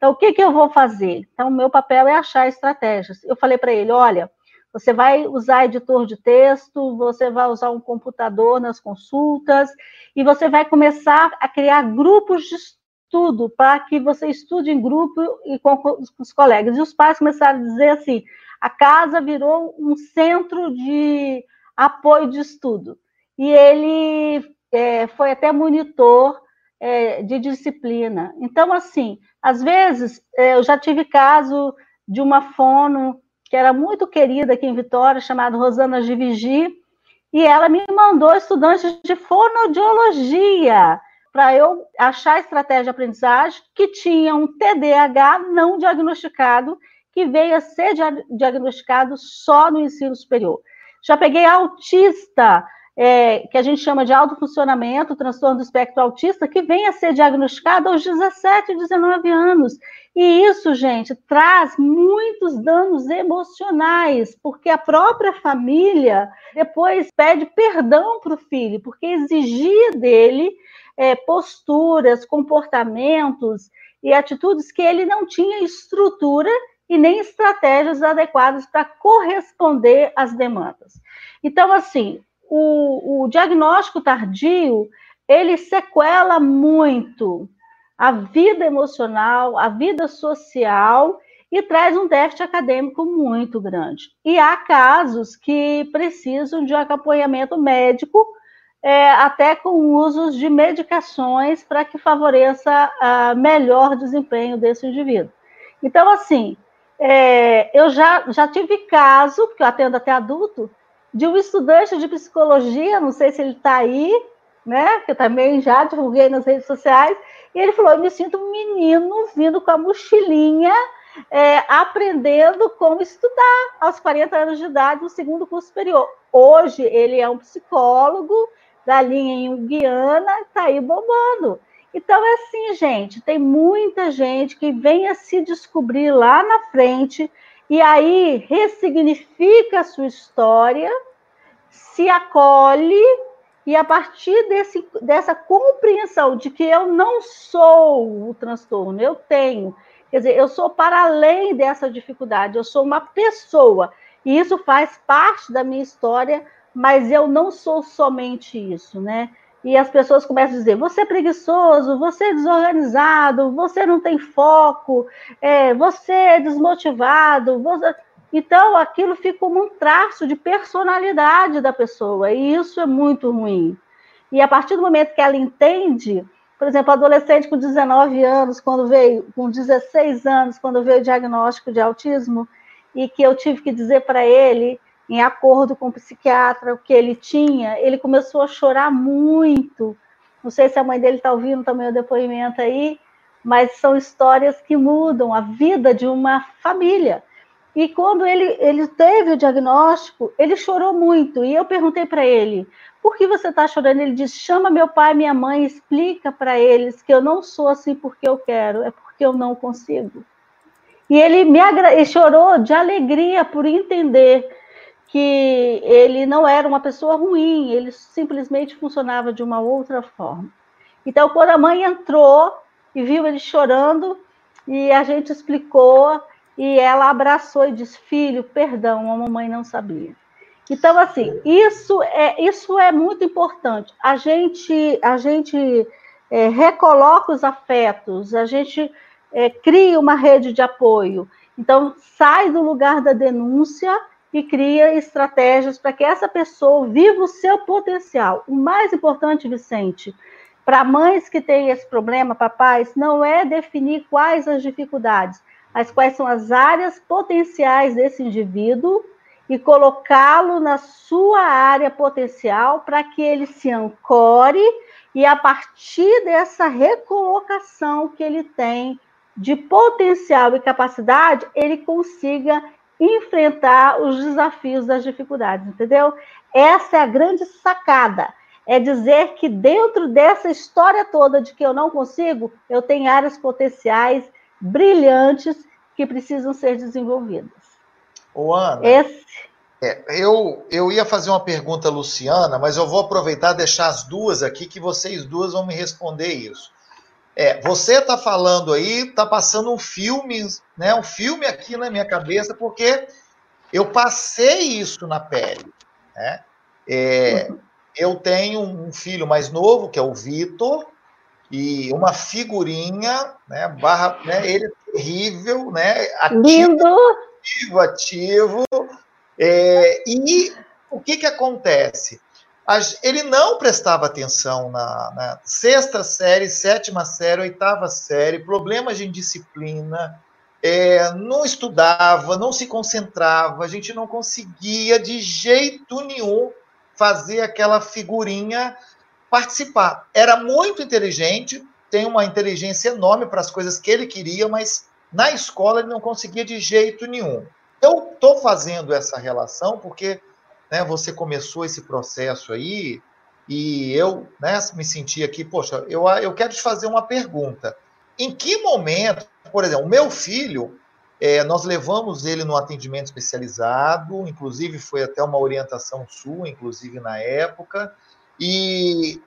Então, o que, que eu vou fazer? Então, o meu papel é achar estratégias. Eu falei para ele: olha, você vai usar editor de texto, você vai usar um computador nas consultas, e você vai começar a criar grupos de estudo para que você estude em grupo e com os colegas. E os pais começaram a dizer assim: a casa virou um centro de apoio de estudo. E ele é, foi até monitor é, de disciplina. Então, assim, às vezes, é, eu já tive caso de uma fono que era muito querida aqui em Vitória, chamada Rosana Givigi, e ela me mandou estudantes de fonoaudiologia para eu achar estratégia de aprendizagem que tinha um TDAH não diagnosticado que veio a ser diagnosticado só no ensino superior. Já peguei autista é, que a gente chama de alto funcionamento, transtorno do espectro autista, que vem a ser diagnosticado aos 17, 19 anos. E isso, gente, traz muitos danos emocionais, porque a própria família depois pede perdão para o filho, porque exigia dele é, posturas, comportamentos e atitudes que ele não tinha estrutura e nem estratégias adequadas para corresponder às demandas. Então, assim, o, o diagnóstico tardio, ele sequela muito a vida emocional, a vida social e traz um déficit acadêmico muito grande. E há casos que precisam de acompanhamento médico, é, até com usos de medicações para que favoreça a melhor desempenho desse indivíduo. Então, assim, é, eu já, já tive caso, porque eu atendo até adulto, de um estudante de psicologia, não sei se ele está aí, né? Que eu também já divulguei nas redes sociais, e ele falou: eu me sinto um menino vindo com a mochilinha, é, aprendendo como estudar aos 40 anos de idade no segundo curso superior. Hoje ele é um psicólogo da linha em Guiana, está aí bombando. Então é assim, gente, tem muita gente que vem a se descobrir lá na frente e aí ressignifica a sua história, se acolhe, e a partir desse, dessa compreensão de que eu não sou o transtorno, eu tenho, quer dizer, eu sou para além dessa dificuldade, eu sou uma pessoa, e isso faz parte da minha história, mas eu não sou somente isso, né? E as pessoas começam a dizer: você é preguiçoso, você é desorganizado, você não tem foco, é, você é desmotivado. Você... Então, aquilo fica como um traço de personalidade da pessoa, e isso é muito ruim. E a partir do momento que ela entende, por exemplo, adolescente com 19 anos, quando veio, com 16 anos, quando veio o diagnóstico de autismo, e que eu tive que dizer para ele em acordo com o psiquiatra, o que ele tinha, ele começou a chorar muito. Não sei se a mãe dele está ouvindo também o depoimento aí, mas são histórias que mudam a vida de uma família. E quando ele, ele teve o diagnóstico, ele chorou muito. E eu perguntei para ele: por que você está chorando? Ele disse: chama meu pai e minha mãe, explica para eles que eu não sou assim porque eu quero, é porque eu não consigo. E ele me agra... ele chorou de alegria por entender que ele não era uma pessoa ruim, ele simplesmente funcionava de uma outra forma. Então, quando a mãe entrou e viu ele chorando, e a gente explicou, e ela abraçou e disse: Filho, perdão, a mamãe não sabia. Então, assim, isso é, isso é muito importante. A gente, a gente é, recoloca os afetos, a gente é, cria uma rede de apoio. Então, sai do lugar da denúncia e cria estratégias para que essa pessoa viva o seu potencial. O mais importante, Vicente, para mães que têm esse problema, papais, não é definir quais as dificuldades, mas quais são as áreas potenciais desse indivíduo e colocá-lo na sua área potencial para que ele se ancore e a partir dessa recolocação que ele tem de potencial e capacidade, ele consiga enfrentar os desafios das dificuldades, entendeu? Essa é a grande sacada. É dizer que dentro dessa história toda de que eu não consigo, eu tenho áreas potenciais brilhantes que precisam ser desenvolvidas. Ô, Ana, Esse... é, eu, eu ia fazer uma pergunta, Luciana, mas eu vou aproveitar e deixar as duas aqui, que vocês duas vão me responder isso. É, você está falando aí, está passando um filme, né? Um filme aqui na minha cabeça, porque eu passei isso na pele. Né? É, eu tenho um filho mais novo, que é o Vitor, e uma figurinha, né? Barra, né? Ele é terrível, né? Ativo, Lindo. ativo, ativo. É, e o que que acontece? Ele não prestava atenção na, na, sexta série, sétima série, oitava série, problemas de indisciplina, é, não estudava, não se concentrava, a gente não conseguia de jeito nenhum fazer aquela figurinha participar. Era muito inteligente, tem uma inteligência enorme para as coisas que ele queria, mas na escola ele não conseguia de jeito nenhum. Eu estou fazendo essa relação porque né, você começou esse processo aí, e eu né, me senti aqui, poxa, eu, eu quero te fazer uma pergunta. Em que momento, por exemplo, o meu filho, é, nós levamos ele no atendimento especializado, inclusive foi até uma orientação sua, inclusive na época, e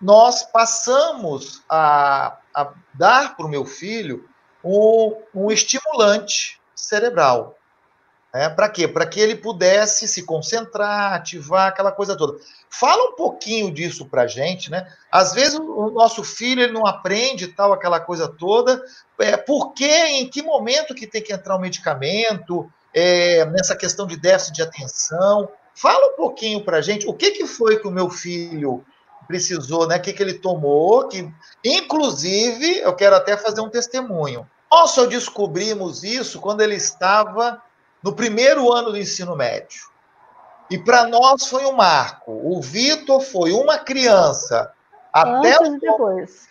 nós passamos a, a dar para o meu filho um, um estimulante cerebral. Né? Para quê? Para que ele pudesse se concentrar, ativar aquela coisa toda. Fala um pouquinho disso para gente, né? Às vezes o nosso filho ele não aprende tal aquela coisa toda. É, por quê? Em que momento que tem que entrar o medicamento? É, nessa questão de déficit de atenção. Fala um pouquinho para gente. O que, que foi que o meu filho precisou, né? O que, que ele tomou? Que, inclusive, eu quero até fazer um testemunho. Nós só descobrimos isso quando ele estava no primeiro ano do ensino médio. E para nós foi um marco. O Vitor foi uma criança até Antes depois.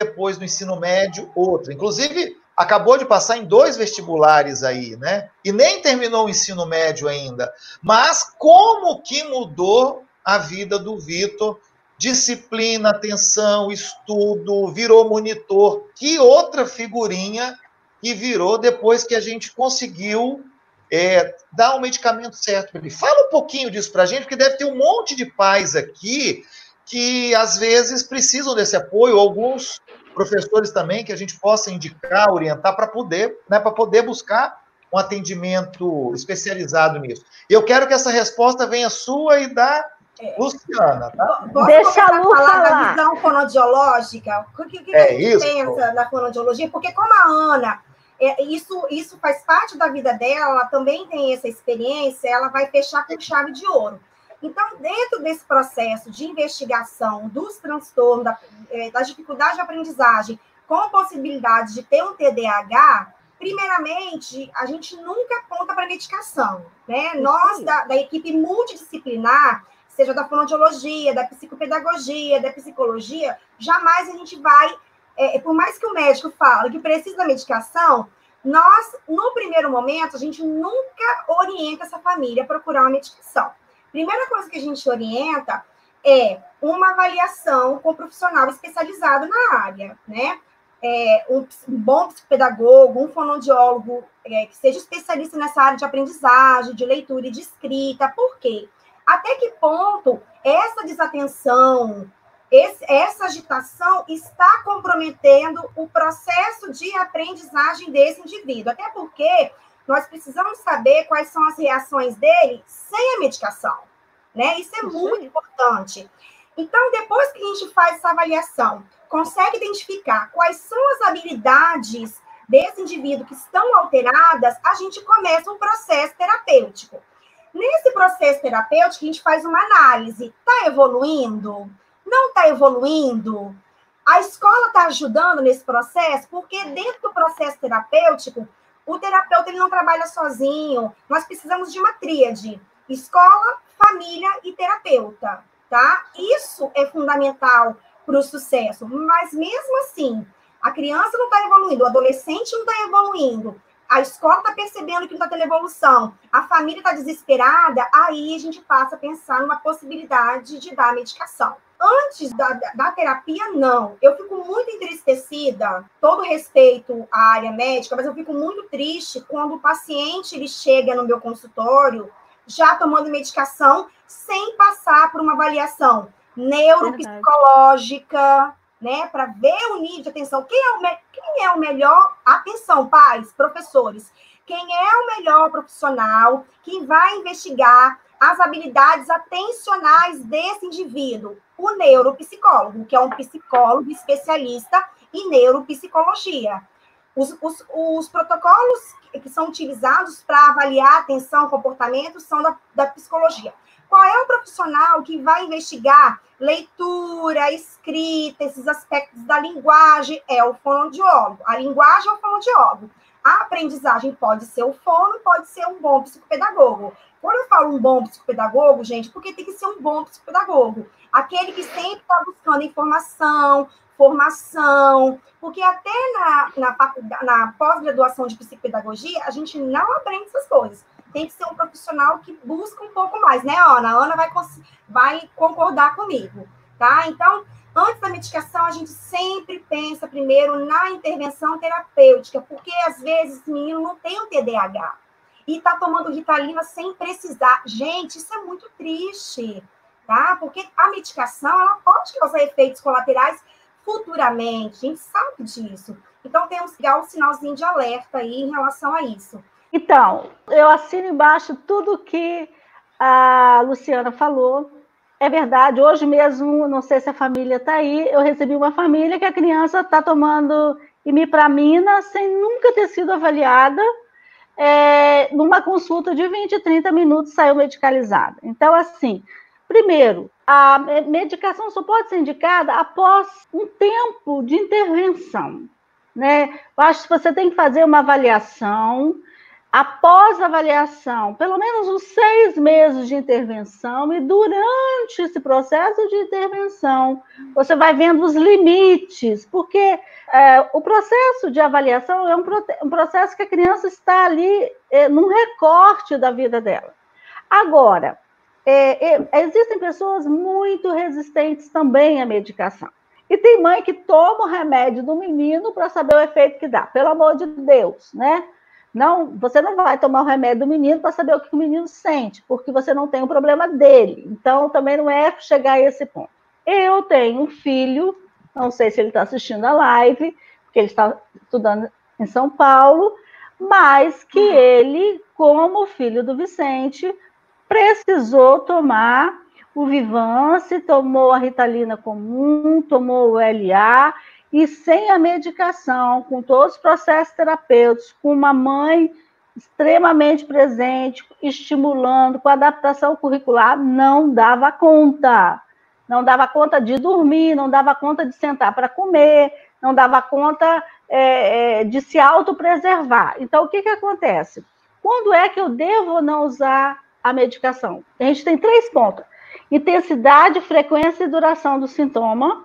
depois do ensino médio, outra. Inclusive, acabou de passar em dois vestibulares aí, né? E nem terminou o ensino médio ainda. Mas como que mudou a vida do Vitor? Disciplina, atenção, estudo, virou monitor. Que outra figurinha que virou depois que a gente conseguiu é, dar o medicamento certo para ele. Fala um pouquinho disso para a gente, porque deve ter um monte de pais aqui que às vezes precisam desse apoio, alguns professores também que a gente possa indicar, orientar para poder, né, para poder buscar um atendimento especializado nisso. Eu quero que essa resposta venha sua e da é. Luciana, tá? Posso Deixa a Lu falar, falar da visão fonodiológica? O que, que, é que isso, pensa da fonodiologia? Porque como a Ana é, isso, isso faz parte da vida dela, ela também tem essa experiência, ela vai fechar com chave de ouro. Então, dentro desse processo de investigação dos transtornos, da, é, das dificuldades de aprendizagem, com possibilidade de ter um TDAH, primeiramente, a gente nunca aponta para medicação. Né? Nós, da, da equipe multidisciplinar, seja da fonoaudiologia, da psicopedagogia, da psicologia, jamais a gente vai é, por mais que o médico fale que precisa da medicação, nós, no primeiro momento, a gente nunca orienta essa família a procurar uma medicação. Primeira coisa que a gente orienta é uma avaliação com um profissional especializado na área, né? É, um, bom psicopedagogo, um fonoaudiólogo é, que seja especialista nessa área de aprendizagem, de leitura e de escrita. Por quê? Até que ponto essa desatenção, esse, essa agitação está comprometendo o processo de aprendizagem desse indivíduo. Até porque nós precisamos saber quais são as reações dele sem a medicação. Né? Isso é muito importante. Então, depois que a gente faz essa avaliação, consegue identificar quais são as habilidades desse indivíduo que estão alteradas, a gente começa um processo terapêutico. Nesse processo terapêutico, a gente faz uma análise. Está evoluindo? Não está evoluindo? A escola está ajudando nesse processo, porque dentro do processo terapêutico, o terapeuta ele não trabalha sozinho. Nós precisamos de uma tríade: escola, família e terapeuta, tá? Isso é fundamental para o sucesso. Mas mesmo assim, a criança não está evoluindo, o adolescente não está evoluindo, a escola está percebendo que não está tendo evolução, a família está desesperada, aí a gente passa a pensar numa possibilidade de dar medicação. Antes da, da, terapia, não. Eu fico muito entristecida, todo respeito à área médica, mas eu fico muito triste quando o paciente ele chega no meu consultório já tomando medicação sem passar por uma avaliação neuropsicológica, né, para ver o nível de atenção. Quem é, o quem é o melhor? Atenção, pais, professores. Quem é o melhor profissional que vai investigar as habilidades atencionais desse indivíduo? O neuropsicólogo, que é um psicólogo especialista em neuropsicologia. Os, os, os protocolos que são utilizados para avaliar atenção, comportamento, são da, da psicologia. Qual é o profissional que vai investigar leitura, escrita, esses aspectos da linguagem? É o fonoaudiólogo. A linguagem é o fonoaudiólogo. A aprendizagem pode ser o fono, pode ser um bom psicopedagogo. Quando eu falo um bom psicopedagogo, gente, porque tem que ser um bom psicopedagogo. Aquele que sempre está buscando informação, formação, porque até na, na, na pós-graduação de psicopedagogia, a gente não aprende essas coisas. tem que ser um profissional que busca um pouco mais, né, Ana? A Ana vai, vai concordar comigo, tá? Então, antes da medicação, a gente sempre pensa primeiro na intervenção terapêutica, porque às vezes esse menino não tem o TDAH e tá tomando Ritalina sem precisar. Gente, isso é muito triste, tá? Porque a medicação, ela pode causar efeitos colaterais futuramente, a gente sabe disso. Então, temos que dar um sinalzinho de alerta aí em relação a isso. Então, eu assino embaixo tudo que a Luciana falou. É verdade, hoje mesmo, não sei se a família está aí, eu recebi uma família que a criança está tomando imipramina sem nunca ter sido avaliada. É, numa consulta de 20, 30 minutos saiu medicalizada. Então, assim, primeiro, a medicação só pode ser indicada após um tempo de intervenção. Né? Eu acho que você tem que fazer uma avaliação após a avaliação, pelo menos uns seis meses de intervenção, e durante esse processo de intervenção, você vai vendo os limites, porque é, o processo de avaliação é um, um, processo que a criança está ali é, num recorte da vida dela. Agora, é, é existem pessoas muito resistentes também à medicação. E tem mãe que toma o remédio do menino para saber o efeito que dá. Pelo amor de Deus, né? Não, você não vai tomar o remédio do menino para saber o que o menino sente, porque você não tem o problema dele. Então, também não é chegar a esse ponto. Eu tenho um filho, não sei se ele está assistindo a live, porque ele está estudando em São Paulo, mas que uhum. ele, como filho do Vicente, precisou tomar o Vivance, tomou a Ritalina comum, tomou o LA, e sem a medicação, com todos os processos terapêuticos, com uma mãe extremamente presente, estimulando, com adaptação curricular, não dava conta. Não dava conta de dormir, não dava conta de sentar para comer, não dava conta é, é, de se autopreservar. Então, o que, que acontece? Quando é que eu devo não usar a medicação? A gente tem três pontos: intensidade, frequência e duração do sintoma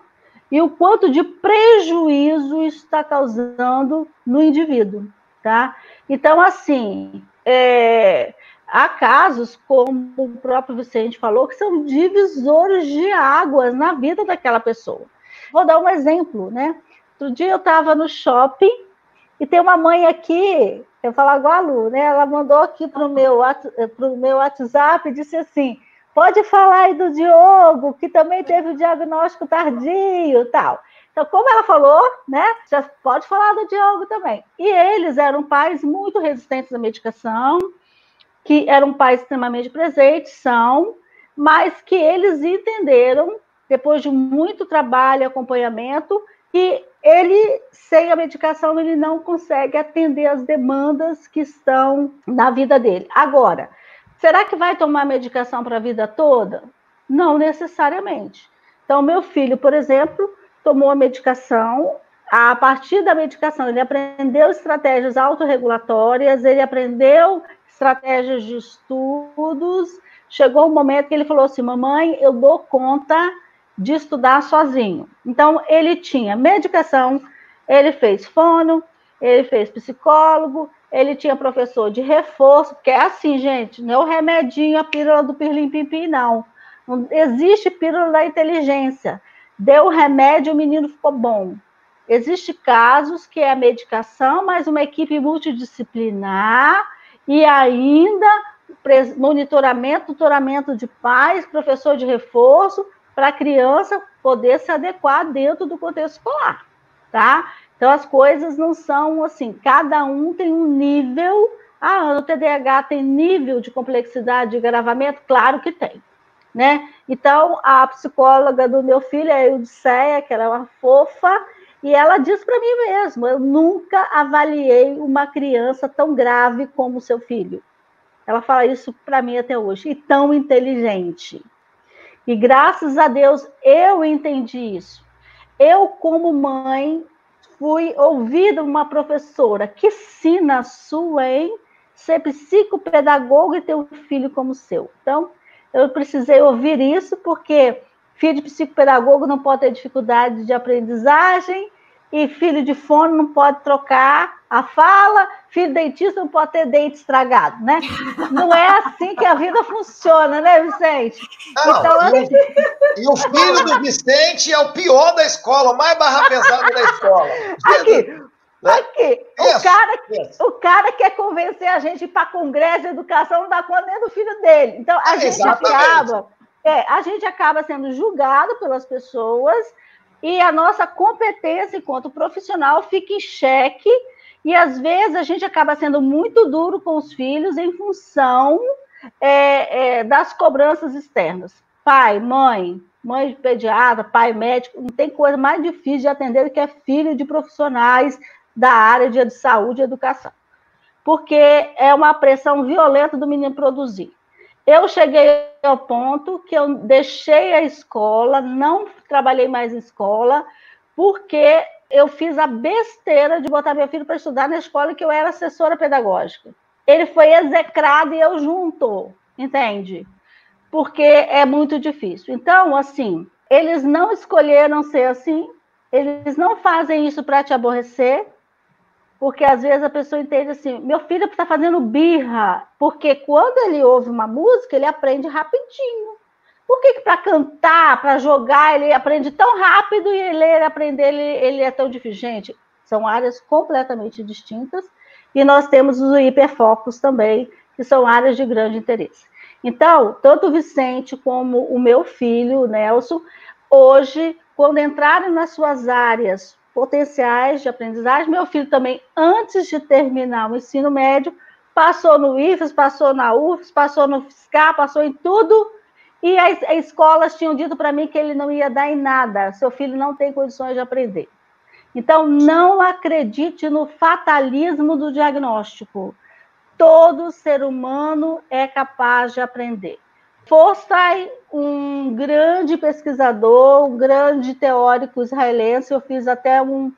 e o quanto de prejuízo está causando no indivíduo, tá? Então, assim, é, há casos, como o próprio Vicente falou, que são divisores de águas na vida daquela pessoa. Vou dar um exemplo, né? Outro dia eu estava no shopping e tem uma mãe aqui, eu falo igual a Lu, né? Ela mandou aqui para o meu, meu WhatsApp e disse assim: Pode falar aí do Diogo, que também teve o diagnóstico tardio tal. Então, como ela falou, né? Já pode falar do Diogo também. E eles eram pais muito resistentes à medicação, que eram pais extremamente presentes, são, mas que eles entenderam, depois de muito trabalho e acompanhamento, que ele, sem a medicação, ele não consegue atender as demandas que estão na vida dele. Agora, Será que vai tomar medicação para a vida toda? Não necessariamente. Então, meu filho, por exemplo, tomou a medicação. A partir da medicação, ele aprendeu estratégias autorregulatórias, ele aprendeu estratégias de estudos. Chegou um momento que ele falou assim: Mamãe, eu dou conta de estudar sozinho. Então, ele tinha medicação, ele fez fono, ele fez psicólogo, ele tinha professor de reforço, porque é assim, gente, não é o remedinho, a pílula do pirlim-pim-pim, não. Não existe pílula da inteligência. Deu o remédio, o menino ficou bom. Existem casos que é a medicação, mas uma equipe multidisciplinar e ainda monitoramento, tutoramento de pais, professor de reforço, para a criança poder se adequar dentro do contexto escolar, tá? Então, as coisas não são assim, cada um tem um nível. Ah, o TDAH tem nível de complexidade de gravamento? Claro que tem. Né? Então, a psicóloga do meu filho, a Eudiceia, que era uma fofa, e ela diz para mim mesmo: eu nunca avaliei uma criança tão grave como seu filho. Ela fala isso para mim até hoje, e tão inteligente. E graças a Deus eu entendi isso. Eu, como mãe, fui ouvir uma professora que ensina a sua em ser psicopedagogo e ter um filho como seu. Então, eu precisei ouvir isso porque filho de psicopedagogo não pode ter dificuldade de aprendizagem e filho de fono não pode trocar a fala, filho dentista não pode ter dente estragado, né? Não é assim que a vida funciona, né, Vicente? Não, então, e, o, e, o, filho do Vicente é o pior da escola, o mais barra pesada da escola. Aqui, né? aqui, o, cara, o cara quer convencer a gente para congresso de educação, não dá conta nem do filho dele. Então, a é, gente acaba, é, a gente acaba sendo julgado pelas pessoas e a nossa competência enquanto profissional fica em xeque e às vezes a gente acaba sendo muito duro com os filhos em função é, é, das cobranças externas. Pai, mãe, mãe de pediatra, pai médico, não tem coisa mais difícil de atender do que é filho de profissionais da área de saúde e educação. Porque é uma pressão violenta do menino produzir. Eu cheguei ao ponto que eu deixei a escola, não trabalhei mais em escola, porque eu fiz a besteira de botar meu filho para estudar na escola que eu era assessora pedagógica. Ele foi execrado e eu junto, entende? Porque é muito difícil. Então, assim, eles não escolheram ser assim, eles não fazem isso para te aborrecer, porque às vezes a pessoa entende assim: meu filho está fazendo birra, porque quando ele ouve uma música, ele aprende rapidinho. Por que, que para cantar, para jogar, ele aprende tão rápido e ler, aprender, ele, ele é tão difícil? Gente, são áreas completamente distintas e nós temos os hiperfocos também, que são áreas de grande interesse. Então, tanto o Vicente como o meu filho, o Nelson, hoje, quando entrarem nas suas áreas potenciais de aprendizagem, meu filho também, antes de terminar o ensino médio, passou no IFES, passou na UFES, passou no FISCAR, passou em tudo e as, as escolas tinham dito para mim que ele não ia dar em nada, seu filho não tem condições de aprender. Então, não acredite no fatalismo do diagnóstico. Todo ser humano é capaz de aprender. Forstay, um grande pesquisador, um grande teórico israelense, eu fiz até um,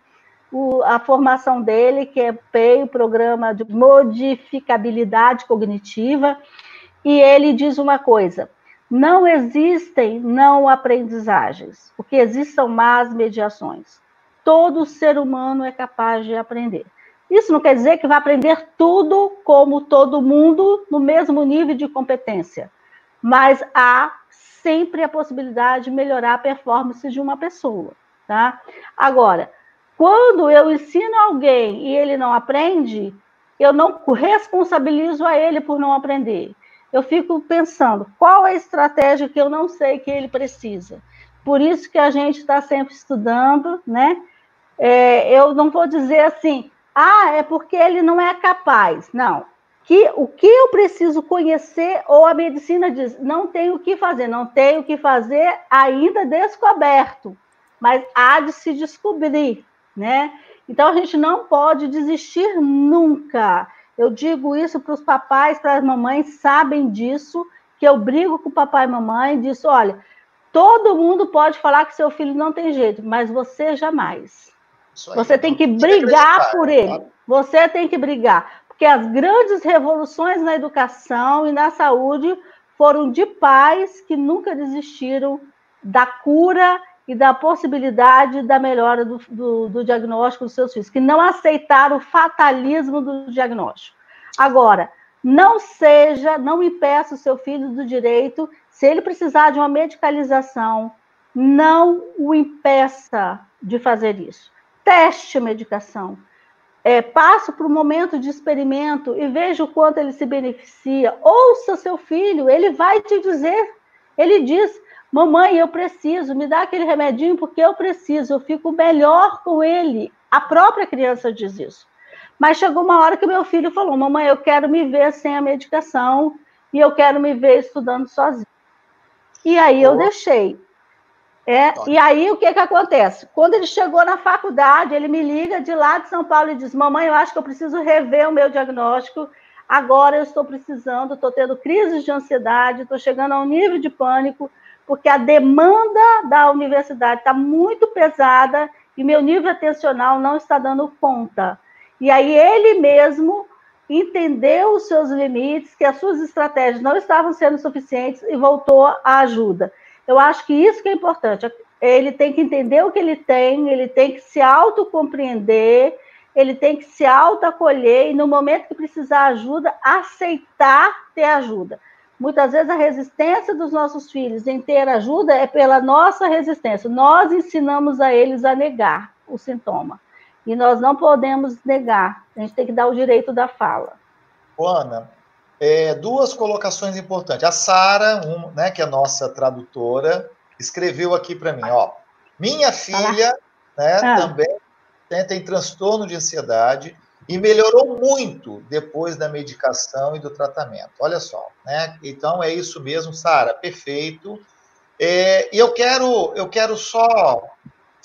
o, a formação dele, que é PEI, o Programa de Modificabilidade Cognitiva, e ele diz uma coisa: não existem não aprendizagens, o que existem são más mediações. Todo ser humano é capaz de aprender. Isso não quer dizer que vai aprender tudo como todo mundo no mesmo nível de competência, mas há sempre a possibilidade de melhorar a performance de uma pessoa, tá? Agora, quando eu ensino alguém e ele não aprende, eu não responsabilizo a ele por não aprender eu fico pensando qual é a estratégia que eu não sei que ele precisa. Por isso que a gente está sempre estudando, né? É, eu não vou dizer assim, ah, é porque ele não é capaz. Não. Que, o que eu preciso conhecer, ou a medicina diz, não tem o que fazer, não tem o que fazer ainda descoberto, mas há de se descobrir, né? Então a gente não pode desistir nunca. Eu digo isso para os papais, para as mamães, sabem disso, que eu brigo com o papai e mamãe, disso, olha, todo mundo pode falar que seu filho não tem jeito, mas você jamais. Você tem que brigar por ele. Você tem que brigar. Porque as grandes revoluções na educação e na saúde foram de pais que nunca desistiram da cura e da possibilidade da melhora do, do, do, diagnóstico dos seus filhos, que não aceitaram o fatalismo do diagnóstico. Agora, não seja, não impeça o seu filho do direito, se ele precisar de uma medicalização, não o impeça de fazer isso. Teste a medicação. É, para o momento de experimento e veja o quanto ele se beneficia. Ouça seu filho, ele vai te dizer. Ele diz: Mamãe, eu preciso, me dá aquele remedinho porque eu preciso, eu fico melhor com ele. A própria criança diz isso. Mas chegou uma hora que meu filho falou: Mamãe, eu quero me ver sem a medicação e eu quero me ver estudando sozinho. E aí eu deixei. É, e aí o que, que acontece? Quando ele chegou na faculdade, ele me liga de lá de São Paulo e diz: Mamãe, eu acho que eu preciso rever o meu diagnóstico. Agora eu estou precisando, estou tendo crises de ansiedade, estou chegando a um nível de pânico porque a demanda da universidade está muito pesada e meu nível atencional não está dando conta. E aí ele mesmo entendeu os seus limites, que as suas estratégias não estavam sendo suficientes e voltou à ajuda. Eu acho que isso que é importante. Ele tem que entender o que ele tem, ele tem que se autocompreender ele tem que se autoacolher e, no momento que precisar ajuda, aceitar ter ajuda. Muitas vezes a resistência dos nossos filhos em ter ajuda é pela nossa resistência. Nós ensinamos a eles a negar o sintoma. E nós não podemos negar. A gente tem que dar o direito da fala. Ana, é, duas colocações importantes. A Sara, um, né, que é a nossa tradutora, escreveu aqui para mim, ó. Minha filha, né, ah. também tem, tem transtorno de ansiedade e melhorou muito depois da medicação e do tratamento. Olha só, né? Então é isso mesmo, Sara, perfeito. É, e eu quero, eu quero só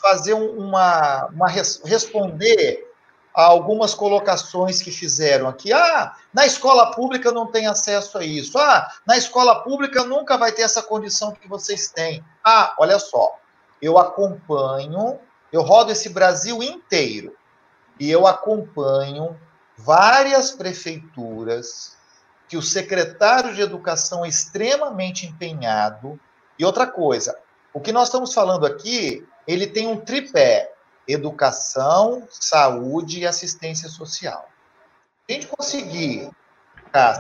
fazer uma, uma responder a algumas colocações que fizeram aqui. Ah, na escola pública não tem acesso a isso. Ah, na escola pública nunca vai ter essa condição que vocês têm. Ah, olha só, eu acompanho, eu rodo esse Brasil inteiro e eu acompanho várias prefeituras que o secretário de educação é extremamente empenhado. E outra coisa, o que nós estamos falando aqui, ele tem um tripé: educação, saúde e assistência social. Se a gente conseguir tá,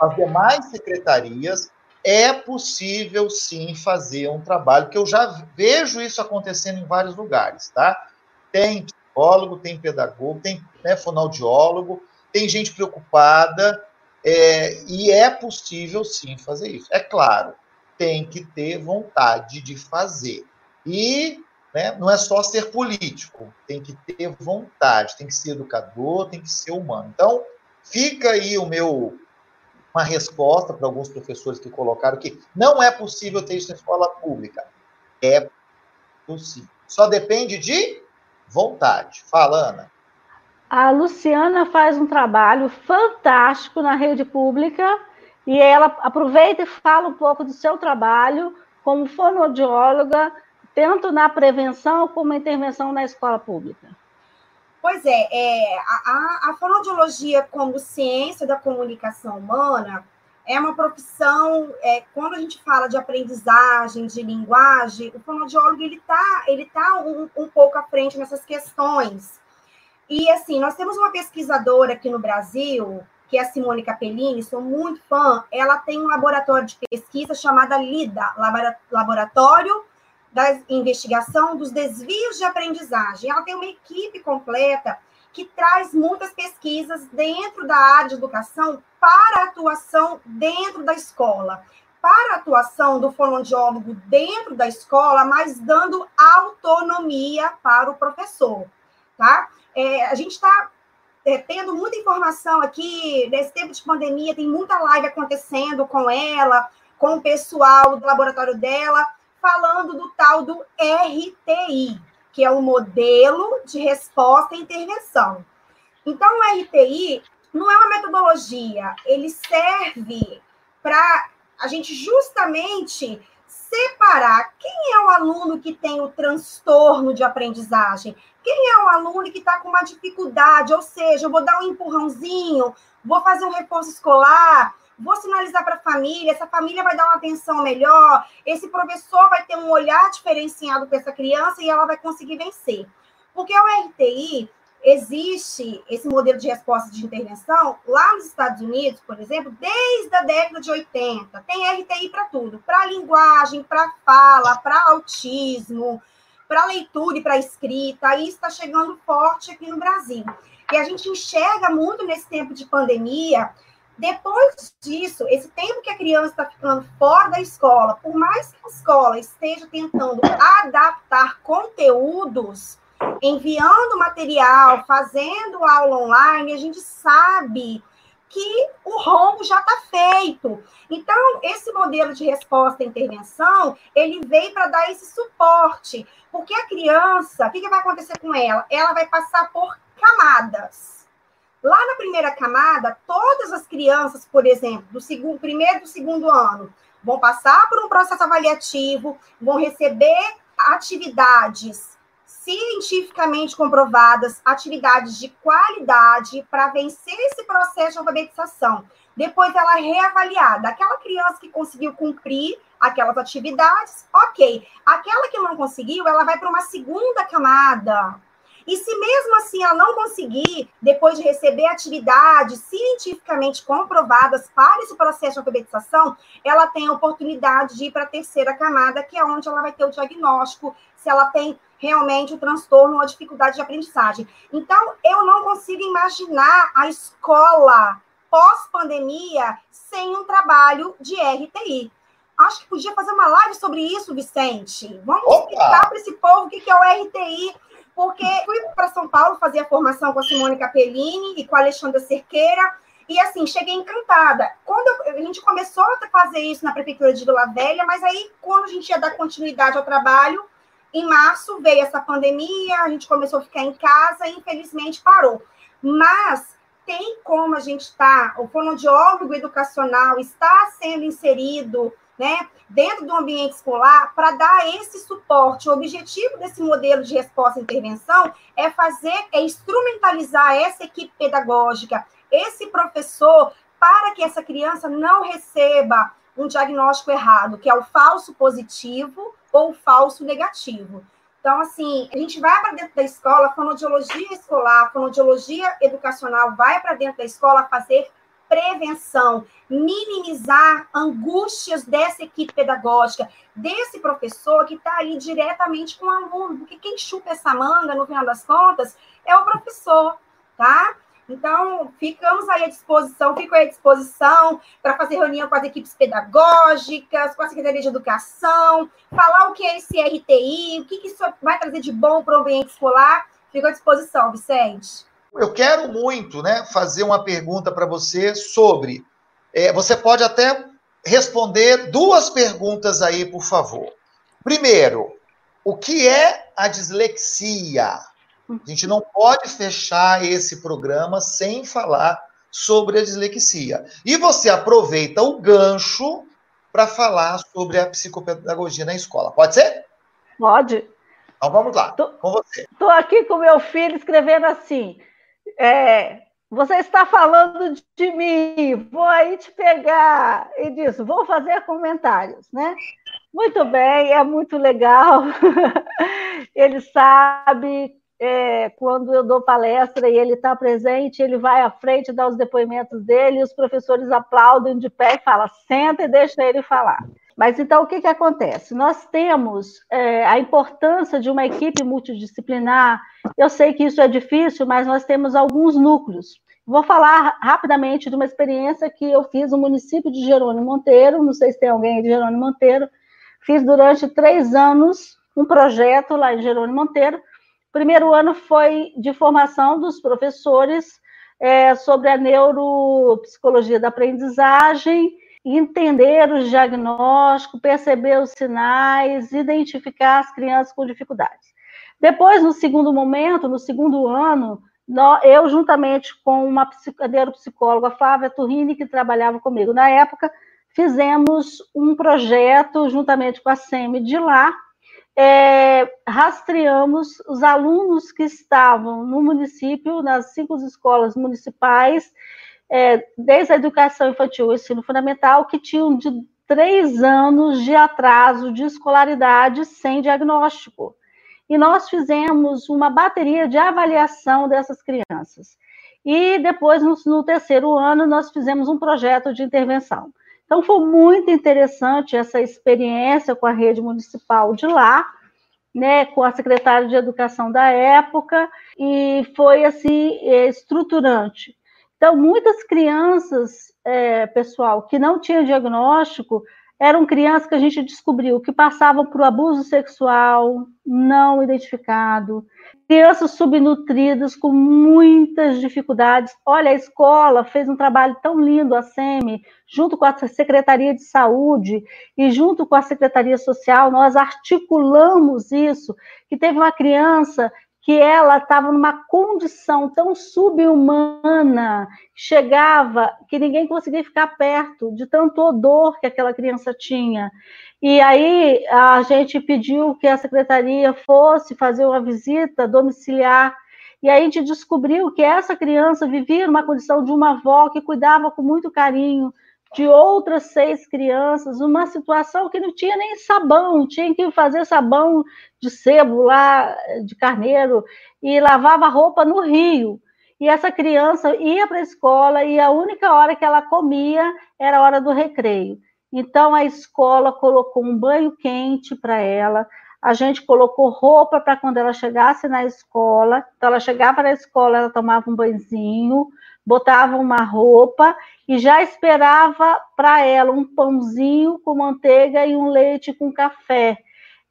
as demais secretarias, é possível sim fazer um trabalho, que eu já vejo isso acontecendo em vários lugares, tá? Tem psicólogo, tem pedagogo, tem né, fonoaudiólogo, tem gente preocupada, é, e é possível sim fazer isso. É claro, tem que ter vontade de fazer. E né, não é só ser político, tem que ter vontade, tem que ser educador, tem que ser humano. Então, fica aí o meu uma resposta para alguns professores que colocaram que não é possível ter isso na escola pública. É possível. Só depende de vontade. Fala, Ana. A Luciana faz um trabalho fantástico na rede pública e ela aproveita e fala um pouco do seu trabalho como fonoaudióloga, tanto na prevenção como na intervenção na escola pública. Pois é, é a, a fonoaudiologia como ciência da comunicação humana é uma profissão, é, quando a gente fala de aprendizagem, de linguagem, o fonoaudiólogo ele está ele tá um, um pouco à frente nessas questões. E assim, nós temos uma pesquisadora aqui no Brasil, que é a Simone Capellini, sou muito fã, ela tem um laboratório de pesquisa chamada LIDA, Laboratório da Investigação dos Desvios de Aprendizagem. Ela tem uma equipe completa que traz muitas pesquisas dentro da área de educação para a atuação dentro da escola, para a atuação do fonoaudiólogo dentro da escola, mas dando autonomia para o professor, tá? É, a gente está é, tendo muita informação aqui, nesse tempo de pandemia, tem muita live acontecendo com ela, com o pessoal do laboratório dela, falando do tal do RTI, que é o modelo de resposta e intervenção. Então, o RTI não é uma metodologia, ele serve para a gente justamente separar quem é o aluno que tem o transtorno de aprendizagem, quem é o aluno que está com uma dificuldade, ou seja, eu vou dar um empurrãozinho, vou fazer um reforço escolar, vou sinalizar para a família, essa família vai dar uma atenção melhor, esse professor vai ter um olhar diferenciado para essa criança e ela vai conseguir vencer. Porque o RTI, existe esse modelo de resposta de intervenção lá nos Estados Unidos, por exemplo, desde a década de 80. Tem RTI para tudo, para linguagem, para fala, para autismo, para leitura e para escrita. Isso está chegando forte aqui no Brasil. E a gente enxerga muito nesse tempo de pandemia depois disso, esse tempo que a criança está ficando fora da escola, por mais que a escola esteja tentando adaptar conteúdos, enviando material, fazendo aula online, a gente sabe que o rombo já está feito. Então, esse modelo de resposta à intervenção, ele veio para dar esse suporte, porque a criança, o que, que vai acontecer com ela? Ela vai passar por camadas Lá na primeira camada, todas as crianças, por exemplo, do segundo, primeiro e do segundo ano, vão passar por um processo avaliativo, vão receber atividades cientificamente comprovadas, atividades de qualidade para vencer esse processo de alfabetização. Depois ela é reavaliada. Aquela criança que conseguiu cumprir aquelas atividades, ok. Aquela que não conseguiu, ela vai para uma segunda camada, E se mesmo assim ela não conseguir, depois de receber atividades cientificamente comprovadas para esse processo de alfabetização, ela tem a oportunidade de ir para a terceira camada, que é onde ela vai ter o diagnóstico, se ela tem realmente o transtorno ou a dificuldade de aprendizagem. Então, eu não consigo imaginar a escola pós-pandemia sem um trabalho de RTI. Acho que podia fazer uma live sobre isso, Vicente. Vamos Opa! explicar para esse povo o que é o RTI, porque fui para São Paulo fazer a formação com a Simone Capellini e com a Alexandra Cerqueira, e assim, cheguei encantada. Quando a gente começou a fazer isso na prefeitura de Vila Velha, mas aí, quando a gente ia dar continuidade ao trabalho, em março veio essa pandemia, a gente começou a ficar em casa e infelizmente parou. Mas tem como a gente estar, tá, o fonoaudiólogo educacional está sendo inserido né, dentro do ambiente escolar para dar esse suporte. O objetivo desse modelo de resposta e intervenção é fazer, é instrumentalizar essa equipe pedagógica, esse professor, para que essa criança não receba um diagnóstico errado, que é o falso positivo ou o falso negativo. Então, assim, a gente vai para dentro da escola, fonoaudiologia escolar, fonoaudiologia educacional vai para dentro da escola fazer prevenção, minimizar angústias dessa equipe pedagógica, desse professor que está ali diretamente com o aluno, porque quem chupa essa manga, no final das contas, é o professor, tá? Então, ficamos aí à disposição, fico à disposição para fazer reunião com as equipes pedagógicas, com a Secretaria de Educação, falar o que é esse RTI, o que, que isso vai trazer de bom para o ambiente escolar. Fico à disposição, Vicente. Eu quero muito né, fazer uma pergunta para você sobre. É, você pode até responder duas perguntas aí, por favor. Primeiro, o que é a dislexia? A gente não pode fechar esse programa sem falar sobre a dislexia. E você aproveita o gancho para falar sobre a psicopedagogia na escola. Pode ser? Pode. Então vamos lá, tô, com você. Estou aqui com meu filho escrevendo assim: é, você está falando de mim, vou aí te pegar. E disse, vou fazer comentários, né? Muito bem, é muito legal. Ele sabe é, quando eu dou palestra e ele está presente, ele vai à frente, dá os depoimentos dele, e os professores aplaudem de pé e falam, senta e deixa ele falar. Mas então, o que, que acontece? Nós temos é, a importância de uma equipe multidisciplinar. Eu sei que isso é difícil, mas nós temos alguns núcleos. Vou falar rapidamente de uma experiência que eu fiz no município de Jerônimo Monteiro. Não sei se tem alguém de Jerônimo Monteiro. Fiz durante três anos um projeto lá em Jerônimo Monteiro. O primeiro ano foi de formação dos professores é, sobre a neuropsicologia da aprendizagem entender o diagnóstico, perceber os sinais, identificar as crianças com dificuldades. Depois, no segundo momento, no segundo ano, eu, juntamente com uma neuropsicóloga, Flávia Turrini, que trabalhava comigo na época, fizemos um projeto, juntamente com a SEMI de lá, é, rastreamos os alunos que estavam no município, nas cinco escolas municipais, é, desde a educação infantil e ensino fundamental, que tinham de três anos de atraso de escolaridade sem diagnóstico. E nós fizemos uma bateria de avaliação dessas crianças. E depois, no, no terceiro ano, nós fizemos um projeto de intervenção. Então, foi muito interessante essa experiência com a rede municipal de lá, né, com a secretária de educação da época, e foi assim estruturante. Então, muitas crianças, é, pessoal, que não tinham diagnóstico, eram crianças que a gente descobriu que passavam por abuso sexual não identificado, crianças subnutridas com muitas dificuldades. Olha, a escola fez um trabalho tão lindo, a SEMI, junto com a Secretaria de Saúde e junto com a Secretaria Social, nós articulamos isso, que teve uma criança que ela estava numa condição tão subhumana, chegava que ninguém conseguia ficar perto de tanto odor que aquela criança tinha. E aí a gente pediu que a secretaria fosse fazer uma visita domiciliar. E aí a gente descobriu que essa criança vivia numa condição de uma avó que cuidava com muito carinho, de outras seis crianças, uma situação que não tinha nem sabão, tinha que fazer sabão de sebo lá, de carneiro, e lavava roupa no rio. E essa criança ia para a escola e a única hora que ela comia era a hora do recreio. Então a escola colocou um banho quente para ela, a gente colocou roupa para quando ela chegasse na escola. Então ela chegava na escola, ela tomava um banhozinho, botava uma roupa e já esperava para ela um pãozinho com manteiga e um leite com café.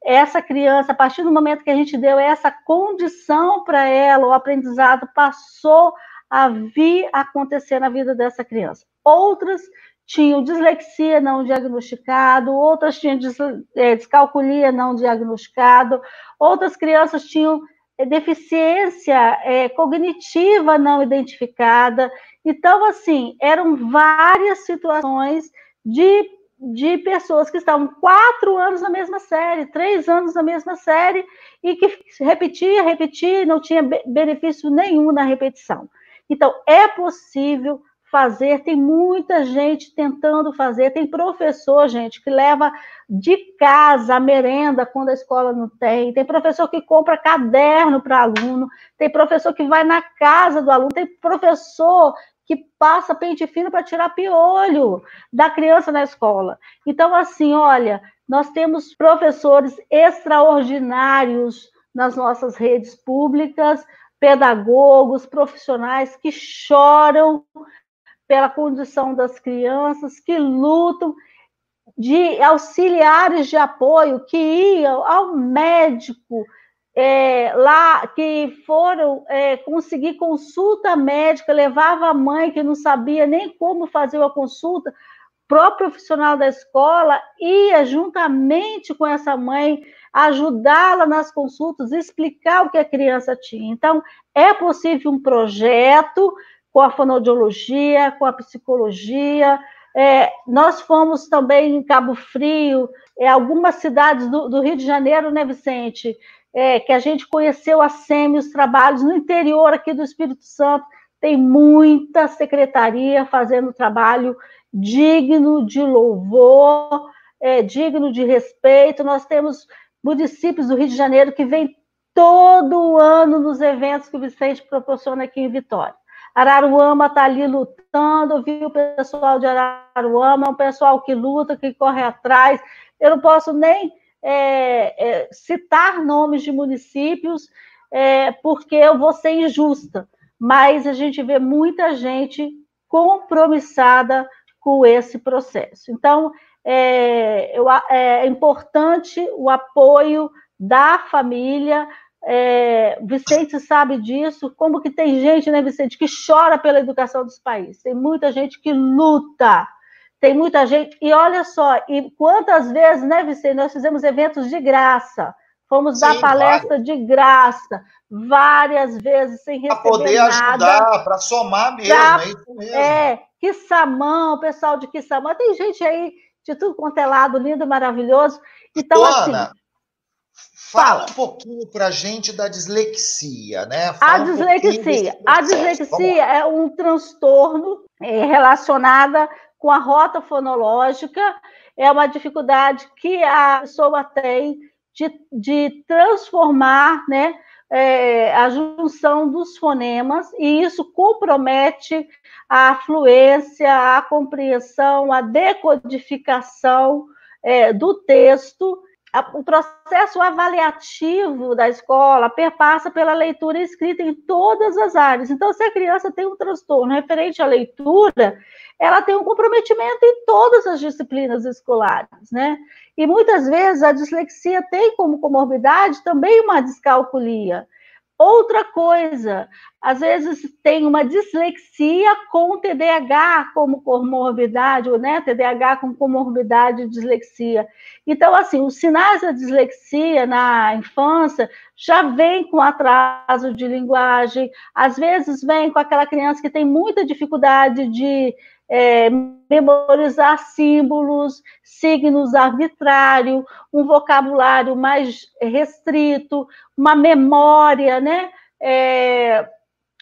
Essa criança, a partir do momento que a gente deu essa condição para ela, o aprendizado passou a vir acontecer na vida dessa criança. Outras tinham dislexia não diagnosticado, outras tinham descalculia não diagnosticado, outras crianças tinham deficiência é, cognitiva não identificada. Então, assim, eram várias situações de, de pessoas que estavam quatro anos na mesma série, três anos na mesma série, e que repetia, repetia, não tinha benefício nenhum na repetição. Então, é possível fazer, tem muita gente tentando fazer, tem professor, gente, que leva de casa a merenda quando a escola não tem, tem professor que compra caderno para aluno, tem professor que vai na casa do aluno, tem professor que passa pente fino para tirar piolho da criança na escola. Então, assim, olha, nós temos professores extraordinários nas nossas redes públicas, pedagogos, profissionais que choram pela condição das crianças, que lutam, de auxiliares de apoio que iam ao médico é, lá, que foram é, conseguir consulta médica, levava a mãe que não sabia nem como fazer a consulta, pro profissional da escola ia juntamente com essa mãe ajudá-la nas consultas, explicar o que a criança tinha. Então, é possível um projeto com a fonoaudiologia, com a psicologia. É, nós fomos também em Cabo Frio, é, algumas cidades do, do, Rio de Janeiro, né, Vicente? É, que a gente conheceu a SEMI, os trabalhos no interior aqui do Espírito Santo. Tem muita secretaria fazendo trabalho digno de louvor, é, digno de respeito. Nós temos municípios do Rio de Janeiro que vêm todo ano nos eventos que o Vicente proporciona aqui em Vitória. Araruama está ali lutando, viu o pessoal de Araruama, é um pessoal que luta, que corre atrás. Eu não posso nem é, é, citar nomes de municípios, é, porque eu vou ser injusta, mas a gente vê muita gente compromissada com esse processo. Então, é, eu, é importante o apoio da família, é, Vicente sabe disso, como que tem gente, né, Vicente, que chora pela educação dos países. Tem muita gente que luta. Tem muita gente. E olha só, e quantas vezes, né, Vicente, nós fizemos eventos de graça. Fomos Sim, dar palestra claro. de graça, várias vezes, sem receber Para poder nada. ajudar, para somar mesmo, pra, é isso mesmo. É, Quissamã, pessoal de Quissamã, tem gente aí de tudo quanto é lado, lindo, maravilhoso. Então, Ana, assim, Fala, um pouquinho para a gente da dislexia, né? Fala a dislexia. Um a dislexia é um transtorno é, relacionada com a rota fonológica, é uma dificuldade que a pessoa tem de, de transformar né, é, a junção dos fonemas, e isso compromete a fluência, a compreensão, a decodificação é, do texto o processo avaliativo da escola perpassa pela leitura escrita em todas as áreas. Então, se a criança tem um transtorno referente à leitura, ela tem um comprometimento em todas as disciplinas escolares, né? E muitas vezes a dislexia tem como comorbidade também uma descalculia. Outra coisa, às vezes tem uma dislexia com TDAH como comorbidade, né? TDAH com comorbidade de dislexia. Então, assim, os sinais da dislexia na infância já vem com atraso de linguagem, às vezes vem com aquela criança que tem muita dificuldade de é, memorizar símbolos, signos arbitrários, um vocabulário mais restrito, uma memória, né? É,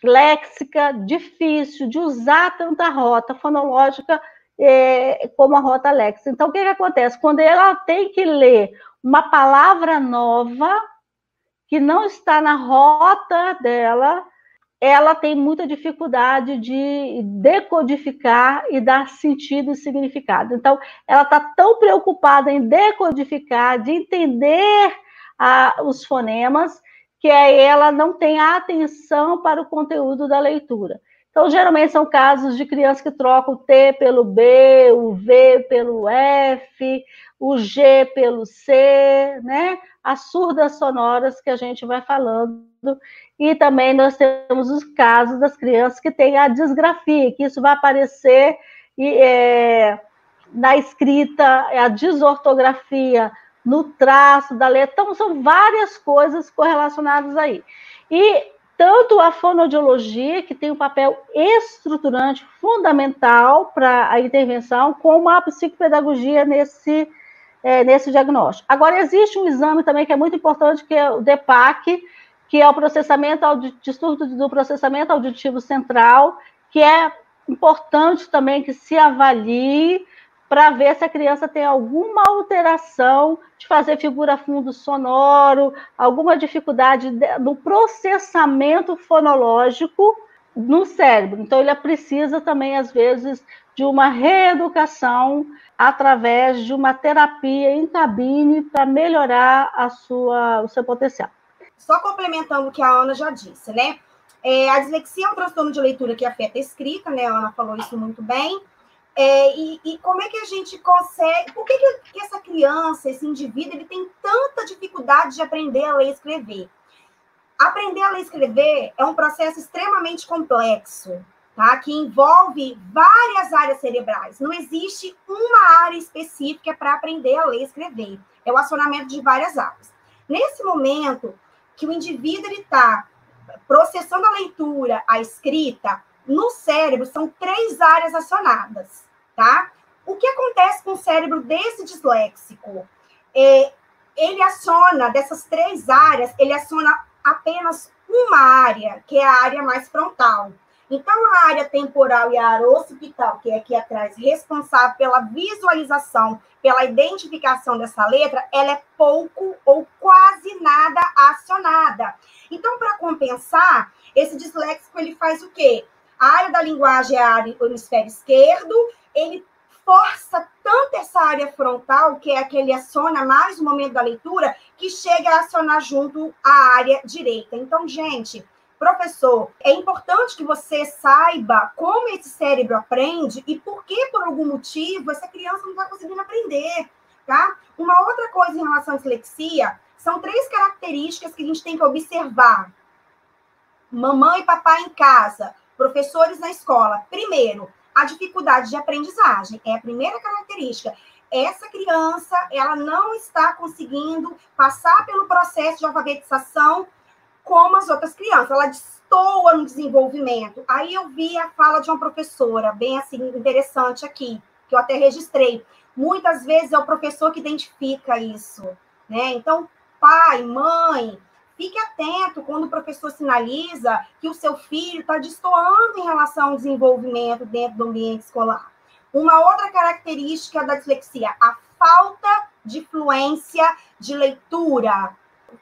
léxica difícil de usar tanta rota fonológica é, como a rota Alex. Então, o que, que acontece? Quando ela tem que ler uma palavra nova que não está na rota dela, ela tem muita dificuldade de decodificar e dar sentido e significado. Então, ela está tão preocupada em decodificar, de entender a, os fonemas, que aí ela não tem atenção para o conteúdo da leitura. Então, geralmente são casos de crianças que trocam o T pelo B, o V pelo F, o G pelo C, né? As surdas sonoras que a gente vai falando. E também nós temos os casos das crianças que têm a disgrafia, que isso vai aparecer é, na escrita, a desortografia, no traço da letra. Então, são várias coisas correlacionadas aí. E tanto a fonoaudiologia, que tem um papel estruturante fundamental para a intervenção, como a psicopedagogia nesse, é, nesse diagnóstico. Agora, existe um exame também que é muito importante, que é o DEPAC, que é o processamento distúrbio do processamento auditivo central, que é importante também que se avalie para ver se a criança tem alguma alteração de fazer figura fundo sonoro, alguma dificuldade no processamento fonológico no cérebro. Então, ele precisa também, às vezes, de uma reeducação através de uma terapia em cabine para melhorar a sua, o seu potencial. Só complementando o que a Ana já disse, né? É, a dislexia é um transtorno de leitura que afeta a escrita, né? A Ana falou isso muito bem. É, e, e, como é que a gente consegue. Por que, que, essa criança, esse indivíduo, ele tem tanta dificuldade de aprender a ler e escrever? Aprender a ler e escrever é um processo extremamente complexo, tá? Que envolve várias áreas cerebrais. Não existe uma área específica para aprender a ler e escrever. É o acionamento de várias áreas. Nesse momento que o indivíduo está processando a leitura, a escrita, no cérebro são três áreas acionadas tá? O que acontece com o cérebro desse disléxico? É, ele aciona, dessas três áreas, ele aciona apenas uma área, que é a área mais frontal. Então, a área temporal e a área occipital, que é aqui atrás, responsável pela visualização, pela identificação dessa letra, ela é pouco ou quase nada acionada. Então, para compensar, esse disléxico ele faz o quê? A área da linguagem é a área do hemisfério esquerdo ele força tanto essa área frontal, que é a que ele aciona mais no momento da leitura, que chega a acionar junto a área direita. Então, gente, professor, é importante que você saiba como esse cérebro aprende e por que, por algum motivo, essa criança não está conseguindo aprender, tá? Uma outra coisa em relação à dislexia são três características que a gente tem que observar. Mamãe e papai em casa, professores na escola. Primeiro, a dificuldade de aprendizagem. É a primeira característica. Essa criança, ela não está conseguindo passar pelo processo de alfabetização como as outras crianças. Ela destoa no desenvolvimento. Aí eu vi a fala de uma professora, bem assim, interessante aqui, que eu até registrei. Muitas vezes é o professor que identifica isso, né? Então, pai, mãe, Fique atento quando o professor sinaliza que o seu filho está destoando em relação ao desenvolvimento dentro do ambiente escolar. Uma outra característica da dislexia, a falta de fluência de leitura.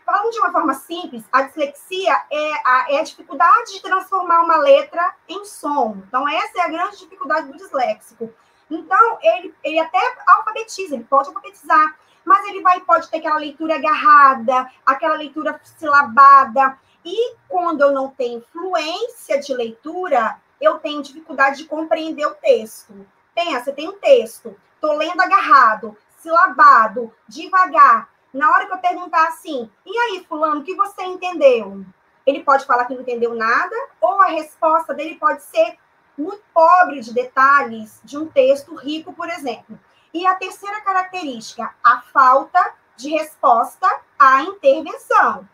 Falando de uma forma simples, a dislexia é a, é a dificuldade de transformar uma letra em som. Então, essa é a grande dificuldade do disléxico. Então, ele, ele até alfabetiza, ele pode alfabetizar, mas ele vai pode ter aquela leitura agarrada, aquela leitura silabada. E quando eu não tenho fluência de leitura, eu tenho dificuldade de compreender o texto. Pensa, tem um texto, tô lendo agarrado, silabado, devagar. Na hora que eu perguntar assim, e aí, fulano, o que você entendeu? Ele pode falar que não entendeu nada, ou a resposta dele pode ser muito pobre de detalhes de um texto rico, por exemplo. E a terceira característica, a falta de resposta à intervenção.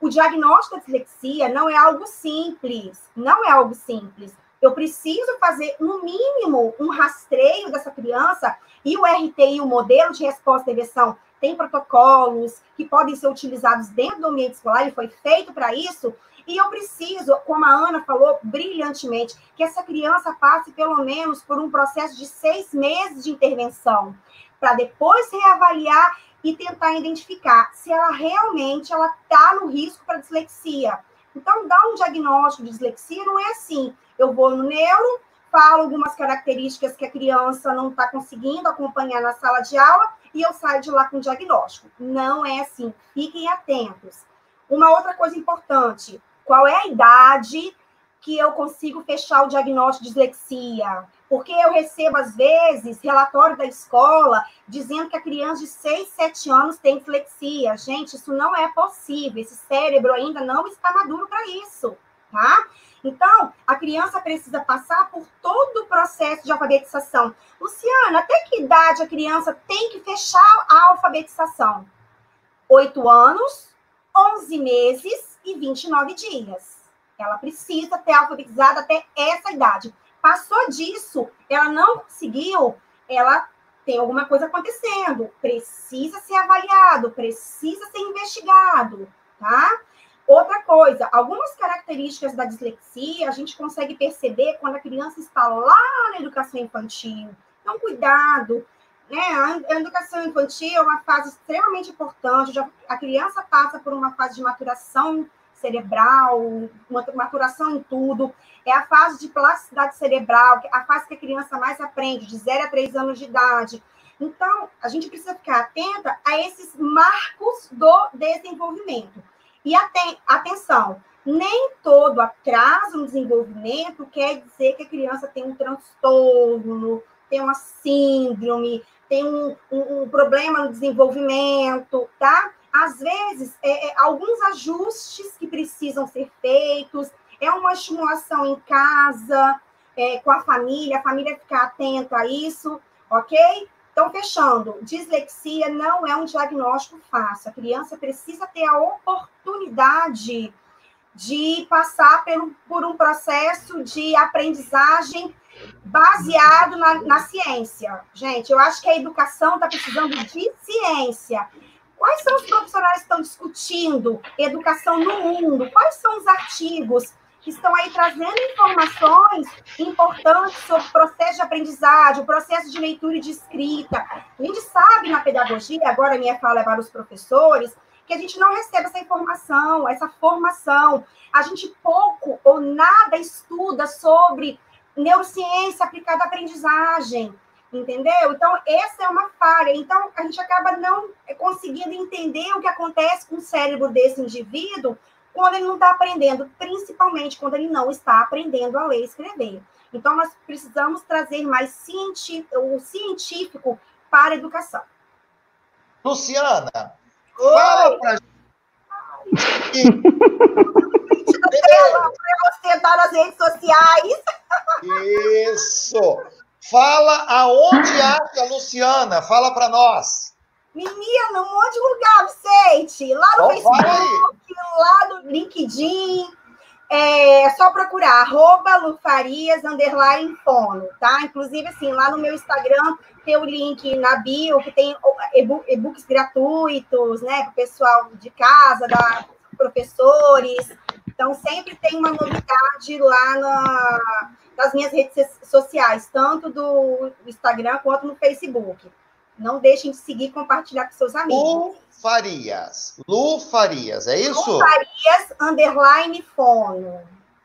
O diagnóstico da dislexia não é algo simples, não é algo simples. Eu preciso fazer, no mínimo, um rastreio dessa criança e o RTI, o modelo de resposta à intervenção, tem protocolos que podem ser utilizados dentro do ambiente escolar e foi feito para isso. E eu preciso, como a Ana falou brilhantemente, que essa criança passe pelo menos por um processo de seis meses de intervenção, para depois reavaliar e tentar identificar se ela realmente ela está no risco para dislexia. Então, dar um diagnóstico de dislexia não é assim. Eu vou no neuro, falo algumas características que a criança não está conseguindo acompanhar na sala de aula e eu saio de lá com diagnóstico. Não é assim. Fiquem atentos. Uma outra coisa importante: qual é a idade que eu consigo fechar o diagnóstico de dislexia? Porque eu recebo, às vezes, relatório da escola dizendo que a criança de 6, 7 anos tem dislexia. Gente, isso não é possível. Esse cérebro ainda não está maduro para isso, tá? Então, a criança precisa passar por todo o processo de alfabetização. Luciana, até que idade a criança tem que fechar a alfabetização? 8 anos, 11 meses e 29 dias. Ela precisa ter alfabetizado até essa idade. Passou disso, ela não conseguiu, ela tem alguma coisa acontecendo, precisa ser avaliado, precisa ser investigado, tá? Outra coisa, algumas características da dislexia a gente consegue perceber quando a criança está lá na educação infantil. Então, cuidado, né? A educação infantil é uma fase extremamente importante. A criança passa por uma fase de maturação cerebral, maturação em tudo. É a fase de plasticidade cerebral, a fase que a criança mais aprende, de 0 a 3 anos de idade. Então, a gente precisa ficar atenta a esses marcos do desenvolvimento. E atenção, nem todo atraso no desenvolvimento quer dizer que a criança tem um transtorno, tem uma síndrome, tem um, um, um problema no desenvolvimento, tá? Às vezes, é, é, alguns ajustes que precisam ser feitos, é uma estimulação em casa, é, com a família, a família ficar atenta a isso, ok? Então, fechando, dislexia não é um diagnóstico fácil. A criança precisa ter a oportunidade de passar por, por um processo de aprendizagem baseado na, na, ciência. Gente, eu acho que a educação está precisando de ciência. Quais são os profissionais que estão discutindo educação no mundo? Quais são os artigos? Que estão aí trazendo informações importantes sobre o processo de aprendizagem, o processo de leitura e de escrita. A gente sabe na pedagogia, agora minha fala é para os professores, que a gente não recebe essa informação, essa formação. A gente pouco ou nada estuda sobre neurociência aplicada à aprendizagem, entendeu? Então, essa é uma falha. Então, a gente acaba não conseguindo entender o que acontece com o cérebro desse indivíduo quando ele não está aprendendo, principalmente quando ele não está aprendendo a ler e escrever. Então, nós precisamos trazer mais científico, o científico para a educação. Luciana, Oi. fala para gente. você estar nas redes sociais. Isso. Fala aonde acha, Luciana. Fala para nós. Menina, um monte de lugar, Vicente. Lá no oh, Facebook, lá no LinkedIn. É só procurar, arroba Lufarias, underline fono, tá? Inclusive, assim, lá no meu Instagram tem o link na bio, que tem e-books gratuitos, né, para o pessoal de casa, da professores. Então, sempre tem uma novidade lá na, nas minhas redes sociais, tanto do Instagram quanto no Facebook. Não deixem de seguir e compartilhar com seus amigos. Lu Farias. Lu Farias, é isso? Lu Farias, underline fono.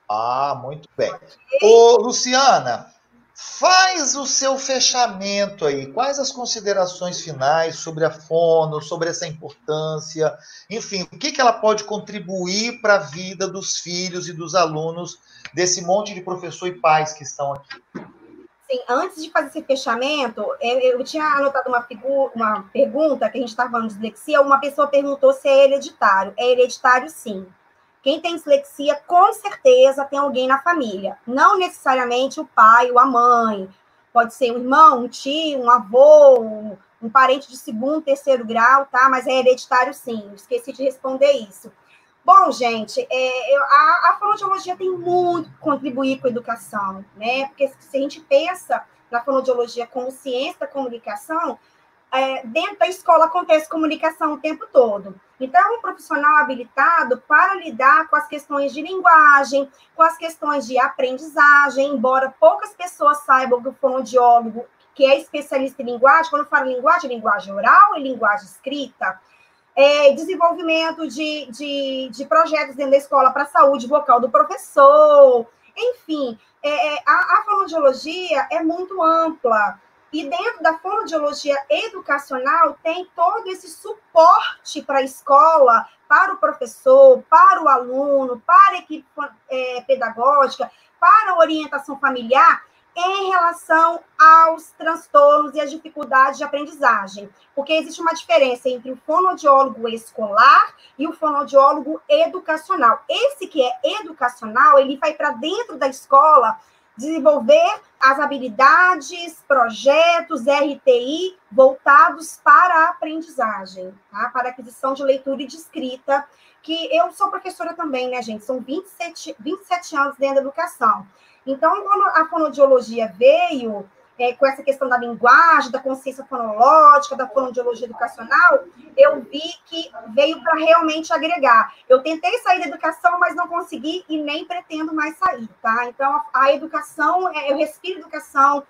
Ah, muito bem. Ô, Luciana, faz o seu fechamento aí. Quais as considerações finais sobre a fono, sobre essa importância? Enfim, o que, que ela pode contribuir para a vida dos filhos e dos alunos desse monte de professor e pais que estão aqui? Sim, antes de fazer esse fechamento, eu, tinha anotado uma, figura, uma pergunta que a gente estava falando de dislexia. Uma pessoa perguntou se é hereditário. É hereditário, sim. Quem tem dislexia, com certeza tem alguém na família. Não necessariamente o pai ou a mãe. Pode ser um irmão, um tio, um avô, um, um parente de segundo, terceiro grau, tá? Mas é hereditário, sim. Esqueci de responder isso. Bom, gente, é, eu, a, a fonoaudiologia tem muito que contribuir com a educação, né? Porque se a gente pensa na fonoaudiologia como ciência da comunicação, é, dentro da escola acontece comunicação o tempo todo. Então, é um profissional habilitado para lidar com as questões de linguagem, com as questões de aprendizagem, embora poucas pessoas saibam que o fonoaudiólogo, que é especialista em linguagem, quando fala linguagem, linguagem oral e linguagem escrita, é, desenvolvimento de, de, de, projetos dentro da escola para a saúde vocal do professor, enfim, é, é, a, a fonoaudiologia é muito ampla. E dentro da fonoaudiologia educacional tem todo esse suporte para a escola, para o professor, para o aluno, para a equipe é, pedagógica, para a orientação familiar, em relação aos transtornos e as dificuldades de aprendizagem. Porque existe uma diferença entre o fonoaudiólogo escolar e o fonoaudiólogo educacional. Esse que é educacional, ele vai para dentro da escola desenvolver as habilidades, projetos, RTI voltados para a aprendizagem, tá? para a aquisição de leitura e de escrita, que eu sou professora também, né, gente? São 27, 27 anos dentro da educação. Então, quando a fonoaudiologia veio, é, com essa questão da linguagem, da consciência fonológica, da fonoaudiologia educacional, eu vi que veio para realmente agregar. Eu tentei sair da educação, mas não consegui e nem pretendo mais sair, tá? Então, a, a educação, é, eu respiro educação,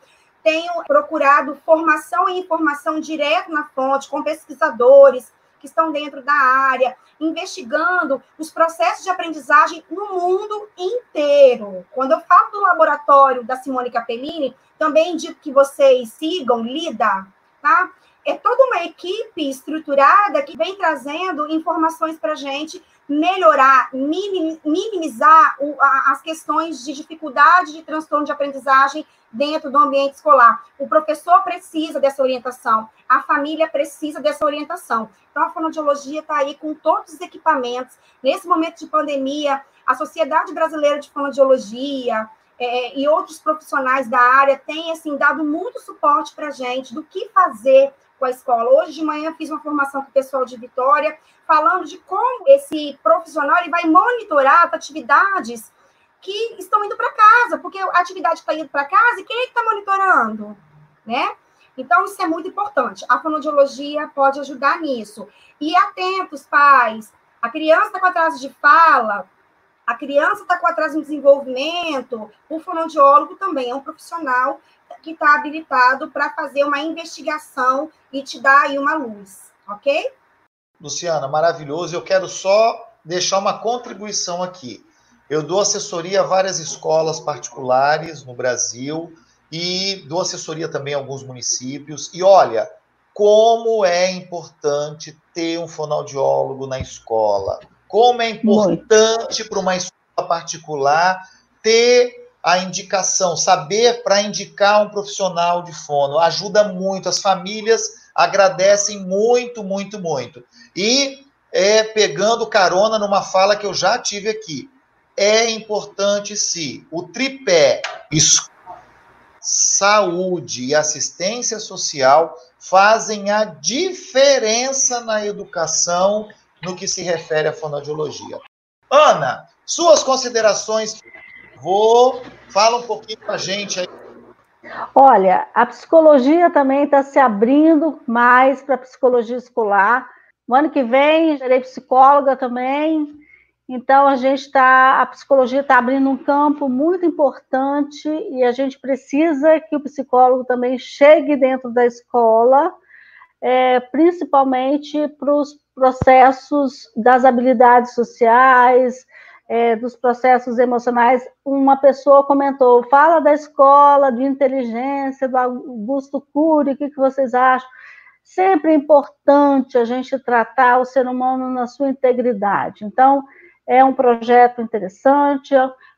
tenho procurado formação e informação direto na fonte, com pesquisadores que estão dentro da área, investigando os processos de aprendizagem no mundo inteiro. Quando eu falo do laboratório da Simone Capellini, também digo que vocês sigam, LIDA, tá? É toda uma equipe estruturada que vem trazendo informações para a gente melhorar, minimizar as questões de dificuldade de transtorno de aprendizagem dentro do ambiente escolar. O professor precisa dessa orientação, a família precisa dessa orientação. Então, a fonoaudiologia está aí com todos os equipamentos. Nesse momento de pandemia, a Sociedade Brasileira de Fonoaudiologia é, e outros profissionais da área têm assim, dado muito suporte para a gente do que fazer com a escola. Hoje de manhã fiz uma formação com o pessoal de Vitória, falando de como esse profissional ele vai monitorar as atividades que estão indo para casa, porque a atividade está indo para casa e quem é que está monitorando, né? Então, isso é muito importante. A fonoaudiologia pode ajudar nisso. E atentos, pais. A criança está com atraso de fala, a criança está com atraso em desenvolvimento, o fonoaudiólogo também é um profissional que está habilitado para fazer uma investigação e te dar aí uma luz, ok? Luciana, maravilhoso. Eu quero só deixar uma contribuição aqui. Eu dou assessoria a várias escolas particulares no Brasil e dou assessoria também a alguns municípios. E olha, como é importante ter um fonoaudiólogo na escola. Como é importante para uma escola particular ter a indicação, saber para indicar um profissional de fono. Ajuda muito, as famílias agradecem muito, muito, muito. E é, pegando carona numa fala que eu já tive aqui é importante se o tripé saúde e assistência social fazem a diferença na educação no que se refere à fonoaudiologia. Ana, suas considerações. Vou, fala um pouquinho para a gente aí. Olha, a psicologia também está se abrindo mais para a psicologia escolar. No ano que vem, serei psicóloga também, então, a gente está, a psicologia está abrindo um campo muito importante e a gente precisa que o psicólogo também chegue dentro da escola, é, principalmente para os processos das habilidades sociais, é, dos processos emocionais. Uma pessoa comentou, fala da escola de inteligência, do Augusto Cury, o que, que vocês acham? Sempre é importante a gente tratar o ser humano na sua integridade. Então, é um projeto interessante.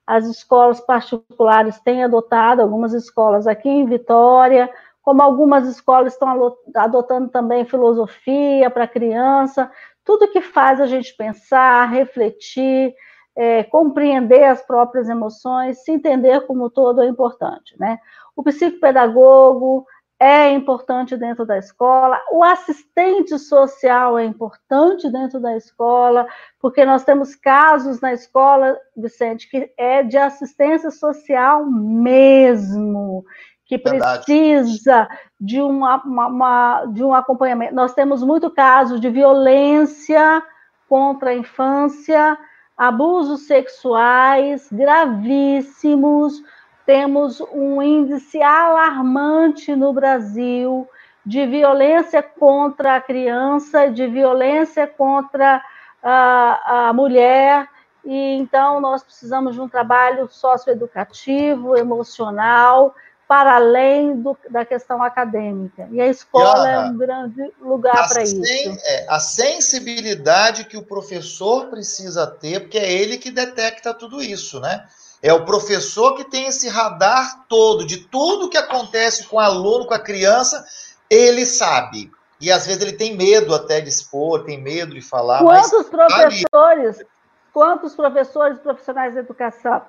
As escolas particulares têm adotado, algumas escolas aqui em Vitória, como algumas escolas estão adotando também filosofia para criança, tudo que faz a gente pensar, refletir, é, compreender as próprias emoções, se entender como todo é importante, né? O psicopedagogo, é importante dentro da escola, o assistente social é importante dentro da escola, porque nós temos casos na escola, Vicente, que é de assistência social mesmo, que precisa de, uma, uma, uma, de um acompanhamento. Nós temos muito caso de violência contra a infância, abusos sexuais gravíssimos, temos um índice alarmante no Brasil de violência contra a criança, de violência contra a, a mulher, e então nós precisamos de um trabalho socioeducativo, emocional, para além do, da questão acadêmica. E a escola é um grande lugar para isso. É, a sensibilidade que o professor precisa ter, porque é ele que detecta tudo isso, né? É o professor que tem esse radar todo de tudo que acontece com o aluno, com a criança, ele sabe. E às vezes ele tem medo até de expor, tem medo de falar. Quantos professores, ali... quantos professores profissionais de educação,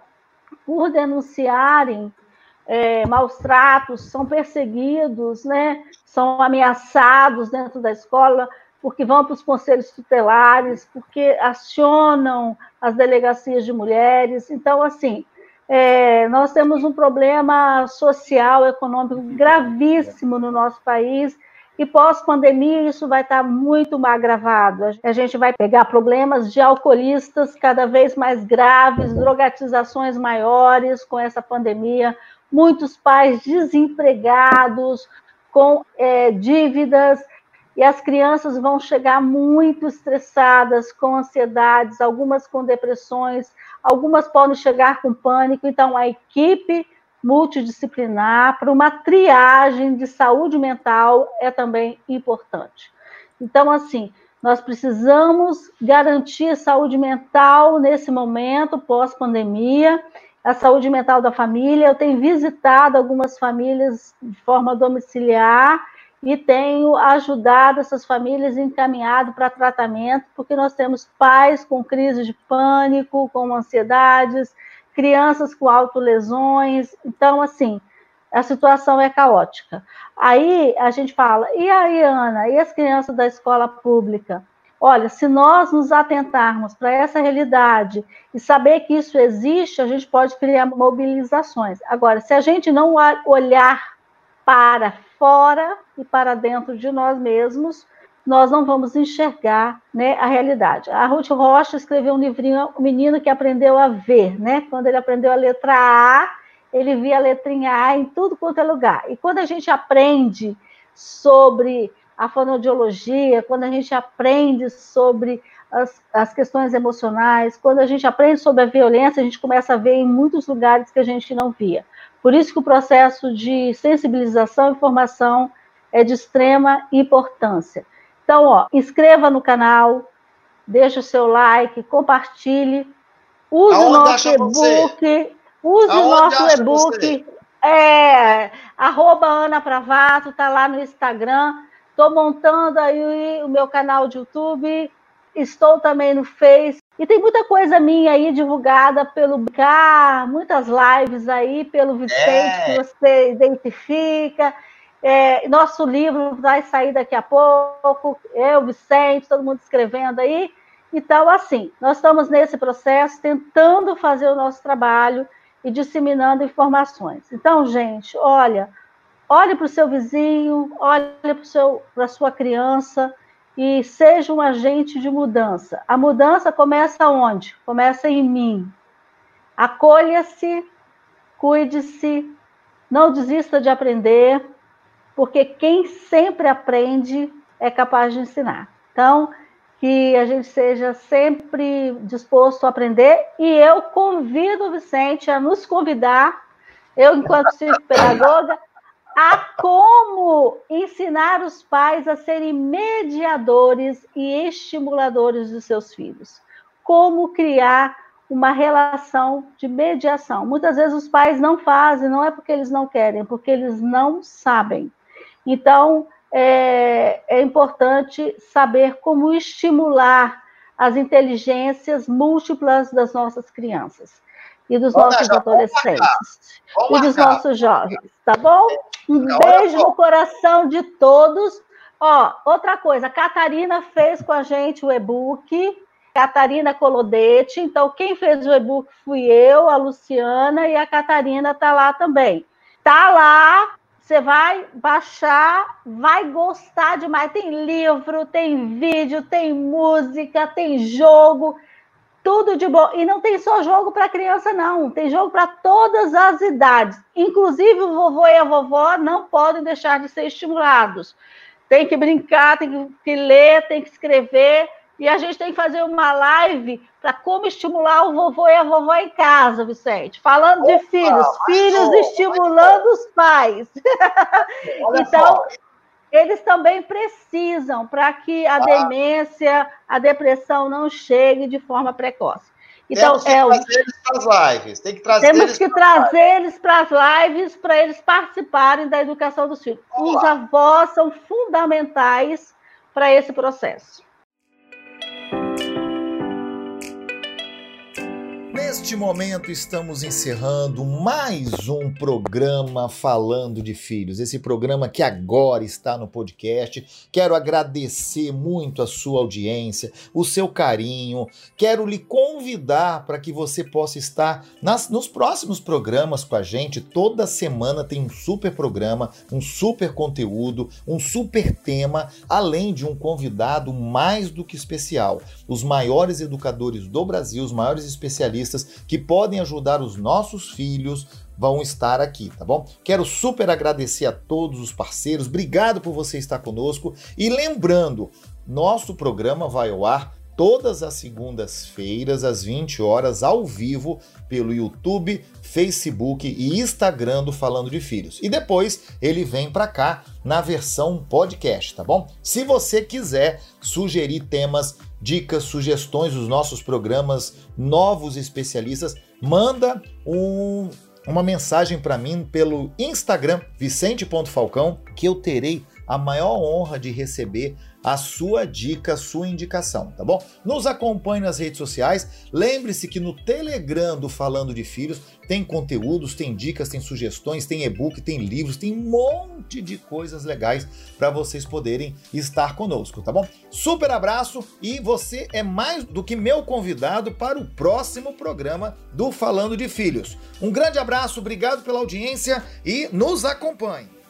por denunciarem é, maus tratos, são perseguidos, né? são ameaçados dentro da escola, porque vão para os conselhos tutelares, porque acionam as delegacias de mulheres. Então, assim, é, nós temos um problema social, econômico gravíssimo no nosso país, e pós-pandemia isso vai estar muito agravado. A gente vai pegar problemas de alcoolistas cada vez mais graves, drogatizações maiores com essa pandemia, muitos pais desempregados, com é, dívidas, e as crianças vão chegar muito estressadas, com ansiedades, algumas com depressões, algumas podem chegar com pânico. Então, a equipe multidisciplinar para uma triagem de saúde mental é também importante. Então, assim, nós precisamos garantir saúde mental nesse momento pós-pandemia a saúde mental da família. Eu tenho visitado algumas famílias de forma domiciliar e tenho ajudado essas famílias encaminhado para tratamento, porque nós temos pais com crise de pânico, com ansiedades, crianças com autolesões. Então, assim, a situação é caótica. Aí a gente fala, e aí, Ana, e as crianças da escola pública? Olha, se nós nos atentarmos para essa realidade e saber que isso existe, a gente pode criar mobilizações. Agora, se a gente não olhar para fora e para dentro de nós mesmos, nós não vamos enxergar né, a realidade. A Ruth Rocha escreveu um livrinho, O Menino que Aprendeu a Ver, né? Quando ele aprendeu a letra A, ele via a letrinha A em tudo quanto é lugar. E quando a gente aprende sobre a fonoaudiologia, quando a gente aprende sobre as, as, questões emocionais, quando a gente aprende sobre a violência, a gente começa a ver em muitos lugares que a gente não via. Por isso que o processo de sensibilização e formação é de extrema importância. Então, ó, inscreva no canal, deixe o seu like, compartilhe, use Aonde o nosso e-book, use Aonde o nosso e-book, é, arroba Ana Pravato, tá lá no Instagram, Estou montando aí o meu canal de YouTube, estou também no Face. E tem muita coisa minha aí divulgada pelo BK, muitas lives aí pelo Vicente é. que você identifica. É, nosso livro vai sair daqui a pouco, eu, Vicente, todo mundo escrevendo aí. Então, assim, nós estamos nesse processo tentando fazer o nosso trabalho e disseminando informações. Então, gente, olha, Olhe para o seu vizinho, olhe para a sua criança e seja um agente de mudança. A mudança começa onde? Começa em mim. Acolha-se, cuide-se, não desista de aprender, porque quem sempre aprende é capaz de ensinar. Então, que a gente seja sempre disposto a aprender e eu convido o Vicente a nos convidar, eu enquanto pedagoga, a como ensinar os pais a serem mediadores e estimuladores dos seus filhos. Como criar uma relação de mediação. Muitas vezes os pais não fazem, não é porque eles não querem, é porque eles não sabem. Então, é, é importante saber como estimular as inteligências múltiplas das nossas crianças e dos nossos adolescentes e dos nossos jovens, tá bom? Um beijo no coração de todos. Ó, outra coisa, a Catarina fez com a gente o e-book, Catarina Colodete. Então, quem fez o e-book fui eu, a Luciana e a Catarina está lá também. Tá lá, você vai baixar, vai gostar demais. Tem livro, tem vídeo, tem música, tem jogo, tudo de bom. E não tem só jogo para criança, não. Tem jogo para todas as idades. Inclusive, o vovô e a vovó não podem deixar de ser estimulados. Tem que brincar, tem que ler, tem que escrever. E a gente tem que fazer uma live para como estimular o vovô e a vovó em casa, Vicente. Falando Opa, de filhos, filhos bom, estimulando os pais. então, só. Eles também precisam para que a ah. demência, a depressão não chegue de forma precoce. Então, temos que é, trazer eles para as lives. Tem que trazer temos que trazer eles para as lives para eles participarem da educação dos filhos. Vamos Os lá. avós são fundamentais para esse processo. Neste momento estamos encerrando mais um programa falando de filhos. Esse programa que agora está no podcast. Quero agradecer muito a sua audiência, o seu carinho. Quero lhe convidar para que você possa estar nas, nos próximos programas com a gente. Toda semana tem um super programa, um super conteúdo, um super tema, além de um convidado mais do que especial. Os maiores educadores do Brasil, os maiores especialistas que podem ajudar os nossos filhos vão estar aqui, tá bom? Quero super agradecer a todos os parceiros, obrigado por você estar conosco e lembrando, nosso programa vai ao ar todas as segundas-feiras às 20 horas ao vivo pelo YouTube, Facebook e Instagram do Falando de Filhos. E depois ele vem para cá na versão podcast, tá bom? Se você quiser sugerir temas dicas, sugestões dos nossos programas, novos especialistas, manda um, uma mensagem para mim pelo Instagram, vicente.falcão, que eu terei a maior honra de receber a sua dica, a sua indicação, tá bom? Nos acompanhe nas redes sociais. Lembre-se que no Telegram do Falando de Filhos tem conteúdos, tem dicas, tem sugestões, tem e-book, tem livros, tem um monte de coisas legais para vocês poderem estar conosco, tá bom? Super abraço e você é mais do que meu convidado para o próximo programa do Falando de Filhos. Um grande abraço, obrigado pela audiência e nos acompanhe.